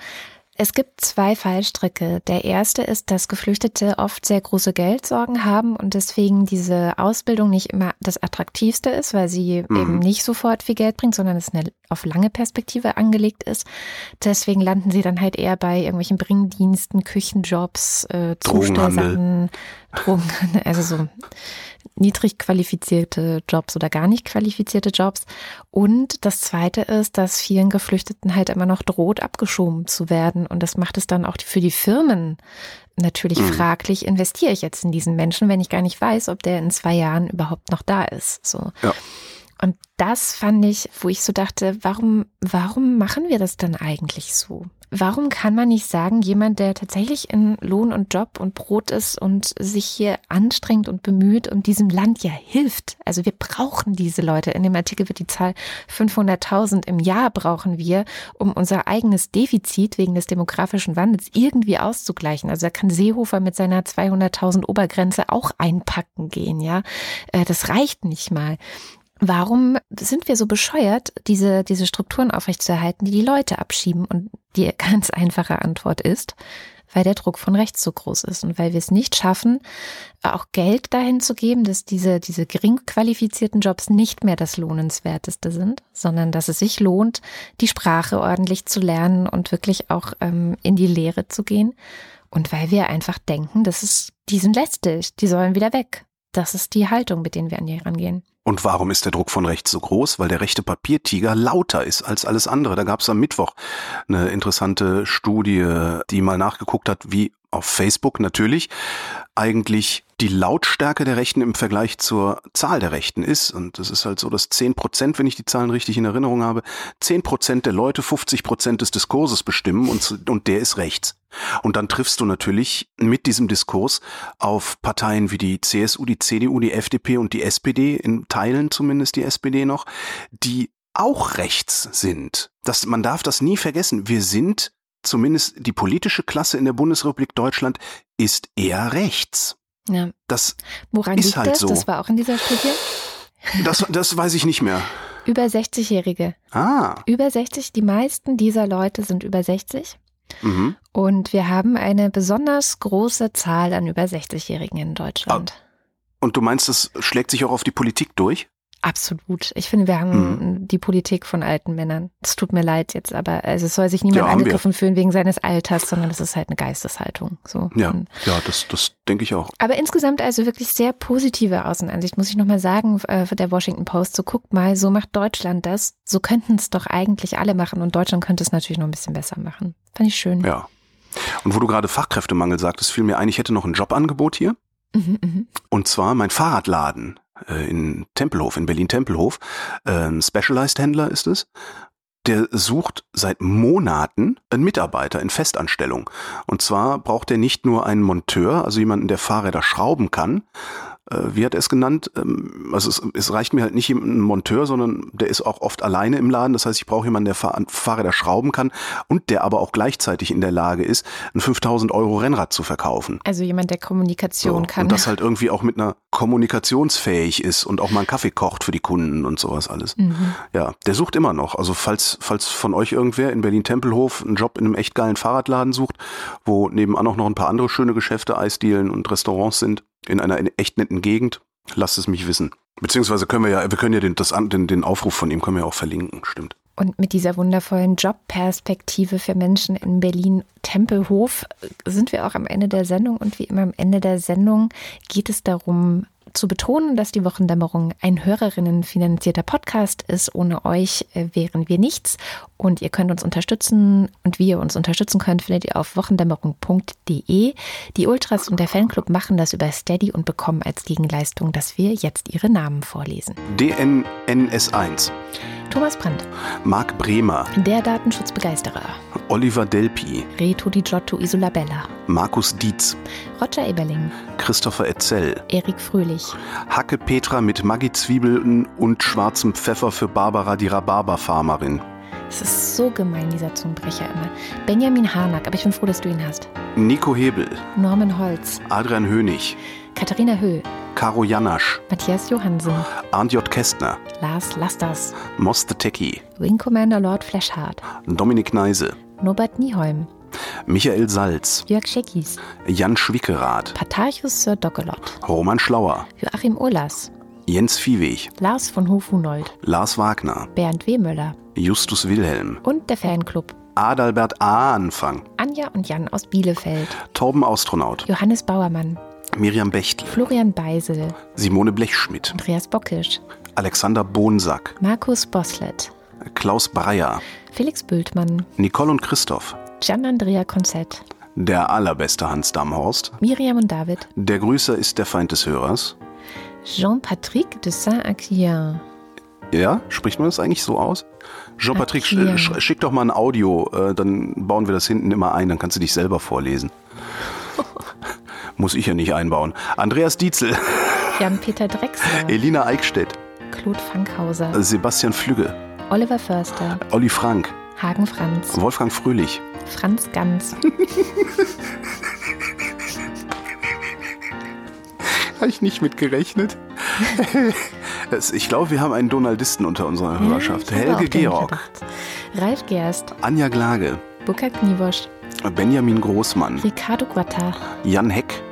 [SPEAKER 1] Es gibt zwei Fallstricke. Der erste ist, dass Geflüchtete oft sehr große Geldsorgen haben und deswegen diese Ausbildung nicht immer das Attraktivste ist, weil sie mhm. eben nicht sofort viel Geld bringt, sondern es eine auf lange Perspektive angelegt ist. Deswegen landen sie dann halt eher bei irgendwelchen Bringdiensten, Küchenjobs, äh, Zustellsachen, Drogen, also so niedrig qualifizierte Jobs oder gar nicht qualifizierte Jobs. Und das Zweite ist, dass vielen Geflüchteten halt immer noch droht, abgeschoben zu werden. Und das macht es dann auch für die Firmen natürlich mhm. fraglich, investiere ich jetzt in diesen Menschen, wenn ich gar nicht weiß, ob der in zwei Jahren überhaupt noch da ist. So. Ja. Und das fand ich, wo ich so dachte, warum, warum machen wir das dann eigentlich so? Warum kann man nicht sagen, jemand, der tatsächlich in Lohn und Job und Brot ist und sich hier anstrengt und bemüht und diesem Land ja hilft? Also wir brauchen diese Leute. In dem Artikel wird die Zahl 500.000 im Jahr brauchen wir, um unser eigenes Defizit wegen des demografischen Wandels irgendwie auszugleichen. Also da kann Seehofer mit seiner 200.000 Obergrenze auch einpacken gehen, ja. Äh, das reicht nicht mal. Warum sind wir so bescheuert, diese, diese Strukturen aufrechtzuerhalten, die die Leute abschieben? Und die ganz einfache Antwort ist, weil der Druck von rechts so groß ist und weil wir es nicht schaffen, auch Geld dahin zu geben, dass diese, diese gering qualifizierten Jobs nicht mehr das Lohnenswerteste sind, sondern dass es sich lohnt, die Sprache ordentlich zu lernen und wirklich auch ähm, in die Lehre zu gehen. Und weil wir einfach denken, das ist, die sind lästig, die sollen wieder weg. Das ist die Haltung, mit der wir an die rangehen.
[SPEAKER 2] Und warum ist der Druck von rechts so groß? Weil der rechte Papiertiger lauter ist als alles andere. Da gab es am Mittwoch eine interessante Studie, die mal nachgeguckt hat, wie auf Facebook natürlich eigentlich die Lautstärke der Rechten im Vergleich zur Zahl der Rechten ist. Und das ist halt so, dass 10 Prozent, wenn ich die Zahlen richtig in Erinnerung habe, 10 Prozent der Leute 50 Prozent des Diskurses bestimmen und, und der ist rechts. Und dann triffst du natürlich mit diesem Diskurs auf Parteien wie die CSU, die CDU, die FDP und die SPD, in Teilen zumindest die SPD noch, die auch rechts sind. Das, man darf das nie vergessen. Wir sind zumindest die politische Klasse in der Bundesrepublik Deutschland ist eher rechts.
[SPEAKER 1] Ja.
[SPEAKER 2] Das
[SPEAKER 1] Woran
[SPEAKER 2] ist
[SPEAKER 1] liegt
[SPEAKER 2] halt
[SPEAKER 1] das?
[SPEAKER 2] so.
[SPEAKER 1] Das war auch in dieser Studie.
[SPEAKER 2] Das, das weiß ich nicht mehr.
[SPEAKER 1] Über 60-Jährige.
[SPEAKER 2] Ah.
[SPEAKER 1] Über 60, die meisten dieser Leute sind über 60.
[SPEAKER 2] Mhm.
[SPEAKER 1] Und wir haben eine besonders große Zahl an über 60-Jährigen in Deutschland.
[SPEAKER 2] Und du meinst, das schlägt sich auch auf die Politik durch?
[SPEAKER 1] Absolut. Ich finde, wir haben
[SPEAKER 2] Mhm.
[SPEAKER 1] die Politik von alten Männern. Es tut mir leid jetzt, aber also es soll sich niemand
[SPEAKER 2] Ja, haben wir.
[SPEAKER 1] angegriffen fühlen wegen seines Alters, sondern das ist halt eine Geisteshaltung. So.
[SPEAKER 2] Ja,
[SPEAKER 1] Und-
[SPEAKER 2] ja, das, das denke ich auch.
[SPEAKER 1] Aber insgesamt also wirklich sehr positive Außenansicht, muss ich nochmal sagen, äh, der Washington Post. So guckt mal, so macht Deutschland das. So könnten es doch eigentlich alle machen und Deutschland könnte es natürlich noch ein bisschen besser machen. Fand ich schön.
[SPEAKER 2] Ja. Und wo du gerade Fachkräftemangel sagtest, fiel mir ein, ich hätte noch ein Jobangebot hier.
[SPEAKER 1] Mhm, mhm.
[SPEAKER 2] Und zwar mein Fahrradladen äh, in Tempelhof, in Berlin-Tempelhof. Ein Specialized-Händler ist es. Der sucht seit Monaten einen Mitarbeiter in Festanstellung. Und zwar braucht er nicht nur einen Monteur, also jemanden, der Fahrräder schrauben kann. Äh, wie hat er es genannt? Ähm, also es, es reicht mir halt nicht ein Monteur, sondern der ist auch oft alleine im Laden. Das heißt, ich brauche jemanden, der Fahr Fahrräder schrauben kann und der aber auch gleichzeitig in der Lage ist, ein 5000 Euro Rennrad zu verkaufen.
[SPEAKER 1] Also jemand, der Kommunikation
[SPEAKER 2] So,
[SPEAKER 1] kann.
[SPEAKER 2] Und das halt irgendwie auch mit einer kommunikationsfähig ist und auch mal einen Kaffee kocht für die Kunden und sowas alles.
[SPEAKER 1] Mhm.
[SPEAKER 2] Ja, der sucht immer noch. Also falls, falls von euch irgendwer in Berlin-Tempelhof einen Job in einem echt geilen Fahrradladen sucht, wo nebenan auch noch ein paar andere schöne Geschäfte, Eisdielen und Restaurants sind, in einer echt netten Gegend, lasst es mich wissen. Beziehungsweise können wir ja, wir können ja den, das, den, den Aufruf von ihm können wir auch verlinken, stimmt.
[SPEAKER 1] Und mit dieser wundervollen Jobperspektive für Menschen in Berlin-Tempelhof sind wir auch am Ende der Sendung. Und wie immer am Ende der Sendung geht es darum, zu betonen, dass die Wochendämmerung ein Hörerinnenfinanzierter Podcast ist. Ohne euch äh, wären wir nichts. Und ihr könnt uns unterstützen. Und wie ihr uns unterstützen könnt, findet ihr auf wochendämmerung.de. Die Ultras und der Fanclub machen das über Steady und bekommen als Gegenleistung, dass wir jetzt ihre Namen vorlesen.
[SPEAKER 2] DNNS1,
[SPEAKER 1] Thomas Brandt,
[SPEAKER 2] Marc Bremer,
[SPEAKER 1] der Datenschutzbegeisterer.
[SPEAKER 2] Oliver Delpi,
[SPEAKER 1] Reto Di Giotto Isolabella,
[SPEAKER 2] Markus Dietz,
[SPEAKER 1] Roger Eberling,
[SPEAKER 2] Christopher Etzel,
[SPEAKER 1] Erik Fröhlich,
[SPEAKER 2] Hacke Petra mit Maggi Zwiebeln und schwarzem Pfeffer für Barbara, die Rhabarberfarmerin.
[SPEAKER 1] es ist so gemein, dieser Zungenbrecher immer. Benjamin Harnack, aber ich bin froh, dass du ihn hast.
[SPEAKER 2] Nico Hebel,
[SPEAKER 1] Norman Holz,
[SPEAKER 2] Adrian Hönig,
[SPEAKER 1] Katharina Höhl,
[SPEAKER 2] Caro Janasch,
[SPEAKER 1] Matthias Johansen,
[SPEAKER 2] Arndt J. Kästner,
[SPEAKER 1] Lars Lasters,
[SPEAKER 2] Moste Tecki,
[SPEAKER 1] Wing Commander Lord Fleshhardt,
[SPEAKER 2] Dominik Neise,
[SPEAKER 1] Norbert Nieholm,
[SPEAKER 2] Michael Salz,
[SPEAKER 1] Jörg Scheckis,
[SPEAKER 2] Jan Schwickerath,
[SPEAKER 1] Patarchus Sir Dockelot,
[SPEAKER 2] Roman Schlauer,
[SPEAKER 1] Joachim Urlas,
[SPEAKER 2] Jens Viehweg,
[SPEAKER 1] Lars von Hofhunold,
[SPEAKER 2] Lars Wagner,
[SPEAKER 1] Bernd Wehmöller
[SPEAKER 2] Justus Wilhelm,
[SPEAKER 1] und der Fanclub.
[SPEAKER 2] Adalbert A. Anfang,
[SPEAKER 1] Anja und Jan aus Bielefeld,
[SPEAKER 2] Torben Astronaut,
[SPEAKER 1] Johannes Bauermann,
[SPEAKER 2] Miriam Bechtel,
[SPEAKER 1] Florian Beisel,
[SPEAKER 2] Simone Blechschmidt,
[SPEAKER 1] Andreas Bockisch,
[SPEAKER 2] Alexander Bonsack,
[SPEAKER 1] Markus Boslett,
[SPEAKER 2] Klaus Breyer,
[SPEAKER 1] Felix Bültmann,
[SPEAKER 2] Nicole und Christoph,
[SPEAKER 1] Gian Andrea Konzett,
[SPEAKER 2] der allerbeste Hans Damhorst,
[SPEAKER 1] Miriam und David,
[SPEAKER 2] der Grüßer ist der Feind des Hörers.
[SPEAKER 1] Jean-Patrick de Saint-Aquien,
[SPEAKER 2] Ja, spricht man das eigentlich so aus? Jean-Patrick, sch schick doch mal ein Audio, äh, dann bauen wir das hinten immer ein, dann kannst du dich selber vorlesen. Muss ich ja nicht einbauen. Andreas Dietzel,
[SPEAKER 1] Jan-Peter Drechsler,
[SPEAKER 2] Elina Eickstedt,
[SPEAKER 1] Claude Fankhauser,
[SPEAKER 2] Sebastian Flügge,
[SPEAKER 1] Oliver Förster,
[SPEAKER 2] Olli Frank,
[SPEAKER 1] Hagen Franz,
[SPEAKER 2] Wolfgang Fröhlich,
[SPEAKER 1] Franz Ganz,
[SPEAKER 2] Habe ich nicht mit gerechnet. Es- ich glaube, wir haben einen Donaldisten unter unserer Hörerschaft. Helge Georg.
[SPEAKER 1] Ralf Gerst,
[SPEAKER 2] Anja Glage,
[SPEAKER 1] Burkhard Kniewosch,
[SPEAKER 2] Benjamin Großmann,
[SPEAKER 1] Ricardo Guatta,
[SPEAKER 2] Jan Heck,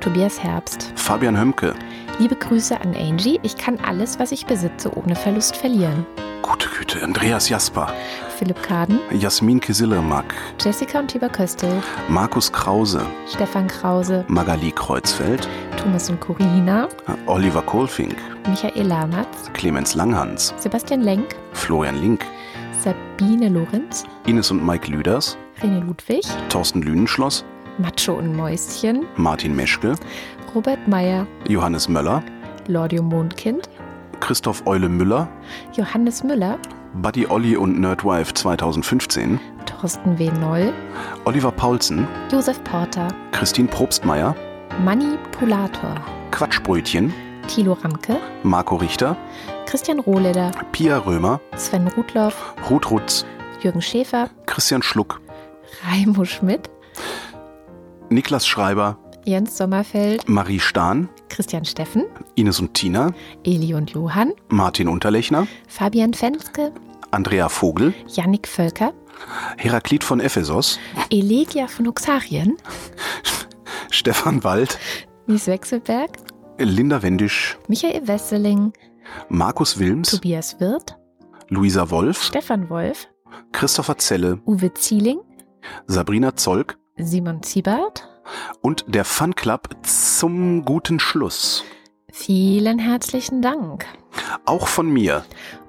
[SPEAKER 1] Tobias Herbst.
[SPEAKER 2] Fabian Hömke,
[SPEAKER 1] Liebe Grüße an Angie. Ich kann alles, was ich besitze, ohne Verlust verlieren.
[SPEAKER 2] gute Güte, Andreas Jasper,
[SPEAKER 1] Philipp Kaden,
[SPEAKER 2] Jasmin Kisillemak,
[SPEAKER 1] Jessica und Tibor Köstel,
[SPEAKER 2] Markus Krause,
[SPEAKER 1] Stefan Krause,
[SPEAKER 2] Magali Kreuzfeld,
[SPEAKER 1] Thomas und Corina,
[SPEAKER 2] Oliver Kohlfink,
[SPEAKER 1] Michael Lamatz,
[SPEAKER 2] Clemens Langhans,
[SPEAKER 1] Sebastian Lenk,
[SPEAKER 2] Florian Link,
[SPEAKER 1] Sabine Lorenz,
[SPEAKER 2] Ines und Mike Lüders,
[SPEAKER 1] René Ludwig,
[SPEAKER 2] Thorsten Lünenschloss,
[SPEAKER 1] Macho und Mäuschen,
[SPEAKER 2] Martin Meschke,
[SPEAKER 1] Robert Meyer,
[SPEAKER 2] Johannes Möller,
[SPEAKER 1] Lordio Mondkind,
[SPEAKER 2] Christoph Eule Müller,
[SPEAKER 1] Johannes Müller,
[SPEAKER 2] Buddy Olli und Nerdwife 2015,
[SPEAKER 1] Thorsten W. Noll,
[SPEAKER 2] Oliver Paulsen,
[SPEAKER 1] Josef Porter,
[SPEAKER 2] Christine Probstmeier,
[SPEAKER 1] Manipulator,
[SPEAKER 2] Quatschbrötchen,
[SPEAKER 1] Thilo Ramke,
[SPEAKER 2] Marco Richter,
[SPEAKER 1] Christian Rohleder,
[SPEAKER 2] Pia Römer,
[SPEAKER 1] Sven Rudloff,
[SPEAKER 2] Ruth Rutz,
[SPEAKER 1] Jürgen Schäfer,
[SPEAKER 2] Christian Schluck,
[SPEAKER 1] Raimo Schmidt,
[SPEAKER 2] Niklas Schreiber,
[SPEAKER 1] Jens Sommerfeld,
[SPEAKER 2] Marie Stahn,
[SPEAKER 1] Christian Steffen,
[SPEAKER 2] Ines und Tina,
[SPEAKER 1] Eli und Johann,
[SPEAKER 2] Martin Unterlechner,
[SPEAKER 1] Fabian Fenske,
[SPEAKER 2] Andrea Vogel,
[SPEAKER 1] Yannick Völker,
[SPEAKER 2] Heraklit von Ephesos,
[SPEAKER 1] Elegia von Oxarien,
[SPEAKER 2] Stefan Wald,
[SPEAKER 1] Mies Wechselberg,
[SPEAKER 2] Linda Wendisch,
[SPEAKER 1] Michael Wesseling,
[SPEAKER 2] Markus Wilms,
[SPEAKER 1] Tobias Wirth,
[SPEAKER 2] Luisa Wolf,
[SPEAKER 1] Stefan Wolf,
[SPEAKER 2] Christopher Zelle,
[SPEAKER 1] Uwe Zieling,
[SPEAKER 2] Sabrina Zolk.
[SPEAKER 1] Simon Ziebart.
[SPEAKER 2] Und der Fun Club zum guten Schluss.
[SPEAKER 1] Vielen herzlichen Dank.
[SPEAKER 2] Auch von mir.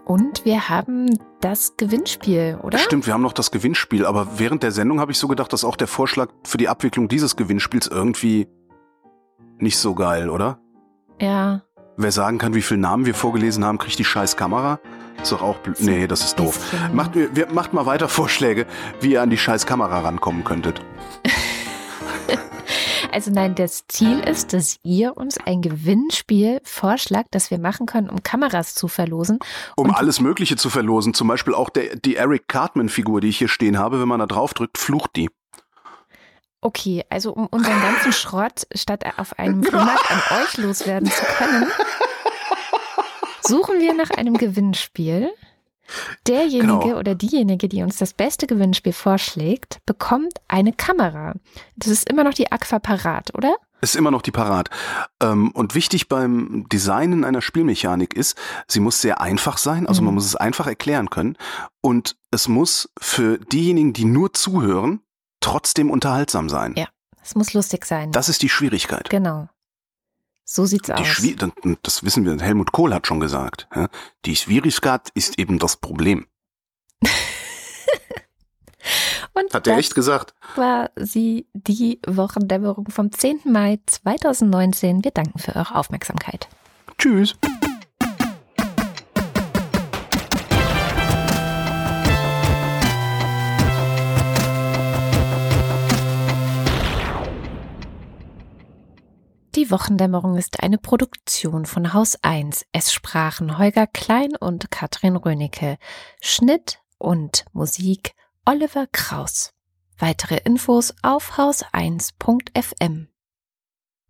[SPEAKER 1] Und wir haben das Gewinnspiel, oder?
[SPEAKER 2] Stimmt, wir haben noch das Gewinnspiel, aber während der Sendung habe ich so gedacht, dass auch der Vorschlag für die Abwicklung dieses Gewinnspiels irgendwie nicht so geil, oder?
[SPEAKER 1] Ja.
[SPEAKER 2] Wer sagen kann, wie viele Namen wir vorgelesen haben, kriegt die scheiß Kamera. Ist doch auch blöd. Nee, das ist doof. Macht, wir, macht mal weiter Vorschläge, wie ihr an die scheiß Kamera rankommen könntet.
[SPEAKER 1] Also nein, das Ziel ist, dass ihr uns ein Gewinnspiel vorschlagt, das wir machen können, um Kameras zu verlosen.
[SPEAKER 2] Um alles Mögliche zu verlosen. Zum Beispiel auch der, die Eric Cartman-Figur, die ich hier stehen habe. Wenn man da drauf drückt, flucht die.
[SPEAKER 1] Okay, also um unseren ganzen Schrott statt auf einem Flohmarkt an euch loswerden zu können, suchen wir nach einem Gewinnspiel. Derjenige
[SPEAKER 2] Genau.
[SPEAKER 1] oder diejenige, die uns das beste Gewinnspiel vorschlägt, bekommt eine Kamera. Das ist immer noch die Aqua Parat, oder?
[SPEAKER 2] Ist immer noch die Parat. Ähm, und wichtig beim Designen einer Spielmechanik ist, sie muss sehr einfach sein, also
[SPEAKER 1] Mhm.
[SPEAKER 2] man muss es einfach erklären können. Und es muss für diejenigen, die nur zuhören, trotzdem unterhaltsam sein.
[SPEAKER 1] Ja. Es muss lustig sein.
[SPEAKER 2] Das ist die Schwierigkeit.
[SPEAKER 1] genau. So sieht's
[SPEAKER 2] Die
[SPEAKER 1] aus.
[SPEAKER 2] Schwi das- das wissen wir, Helmut Kohl hat schon gesagt. ja. Die Schwierigkeit ist eben das Problem.
[SPEAKER 1] Und
[SPEAKER 2] Hat er echt gesagt?
[SPEAKER 1] war sie, die Wochendämmerung vom 10. Mai 2019. Wir danken für eure Aufmerksamkeit.
[SPEAKER 2] Tschüss.
[SPEAKER 1] Die Wochendämmerung ist eine Produktion von Haus 1. Es sprachen Holger Klein und Katrin Rönecke. Schnitt und Musik Oliver Kraus. Weitere Infos auf haus1.fm.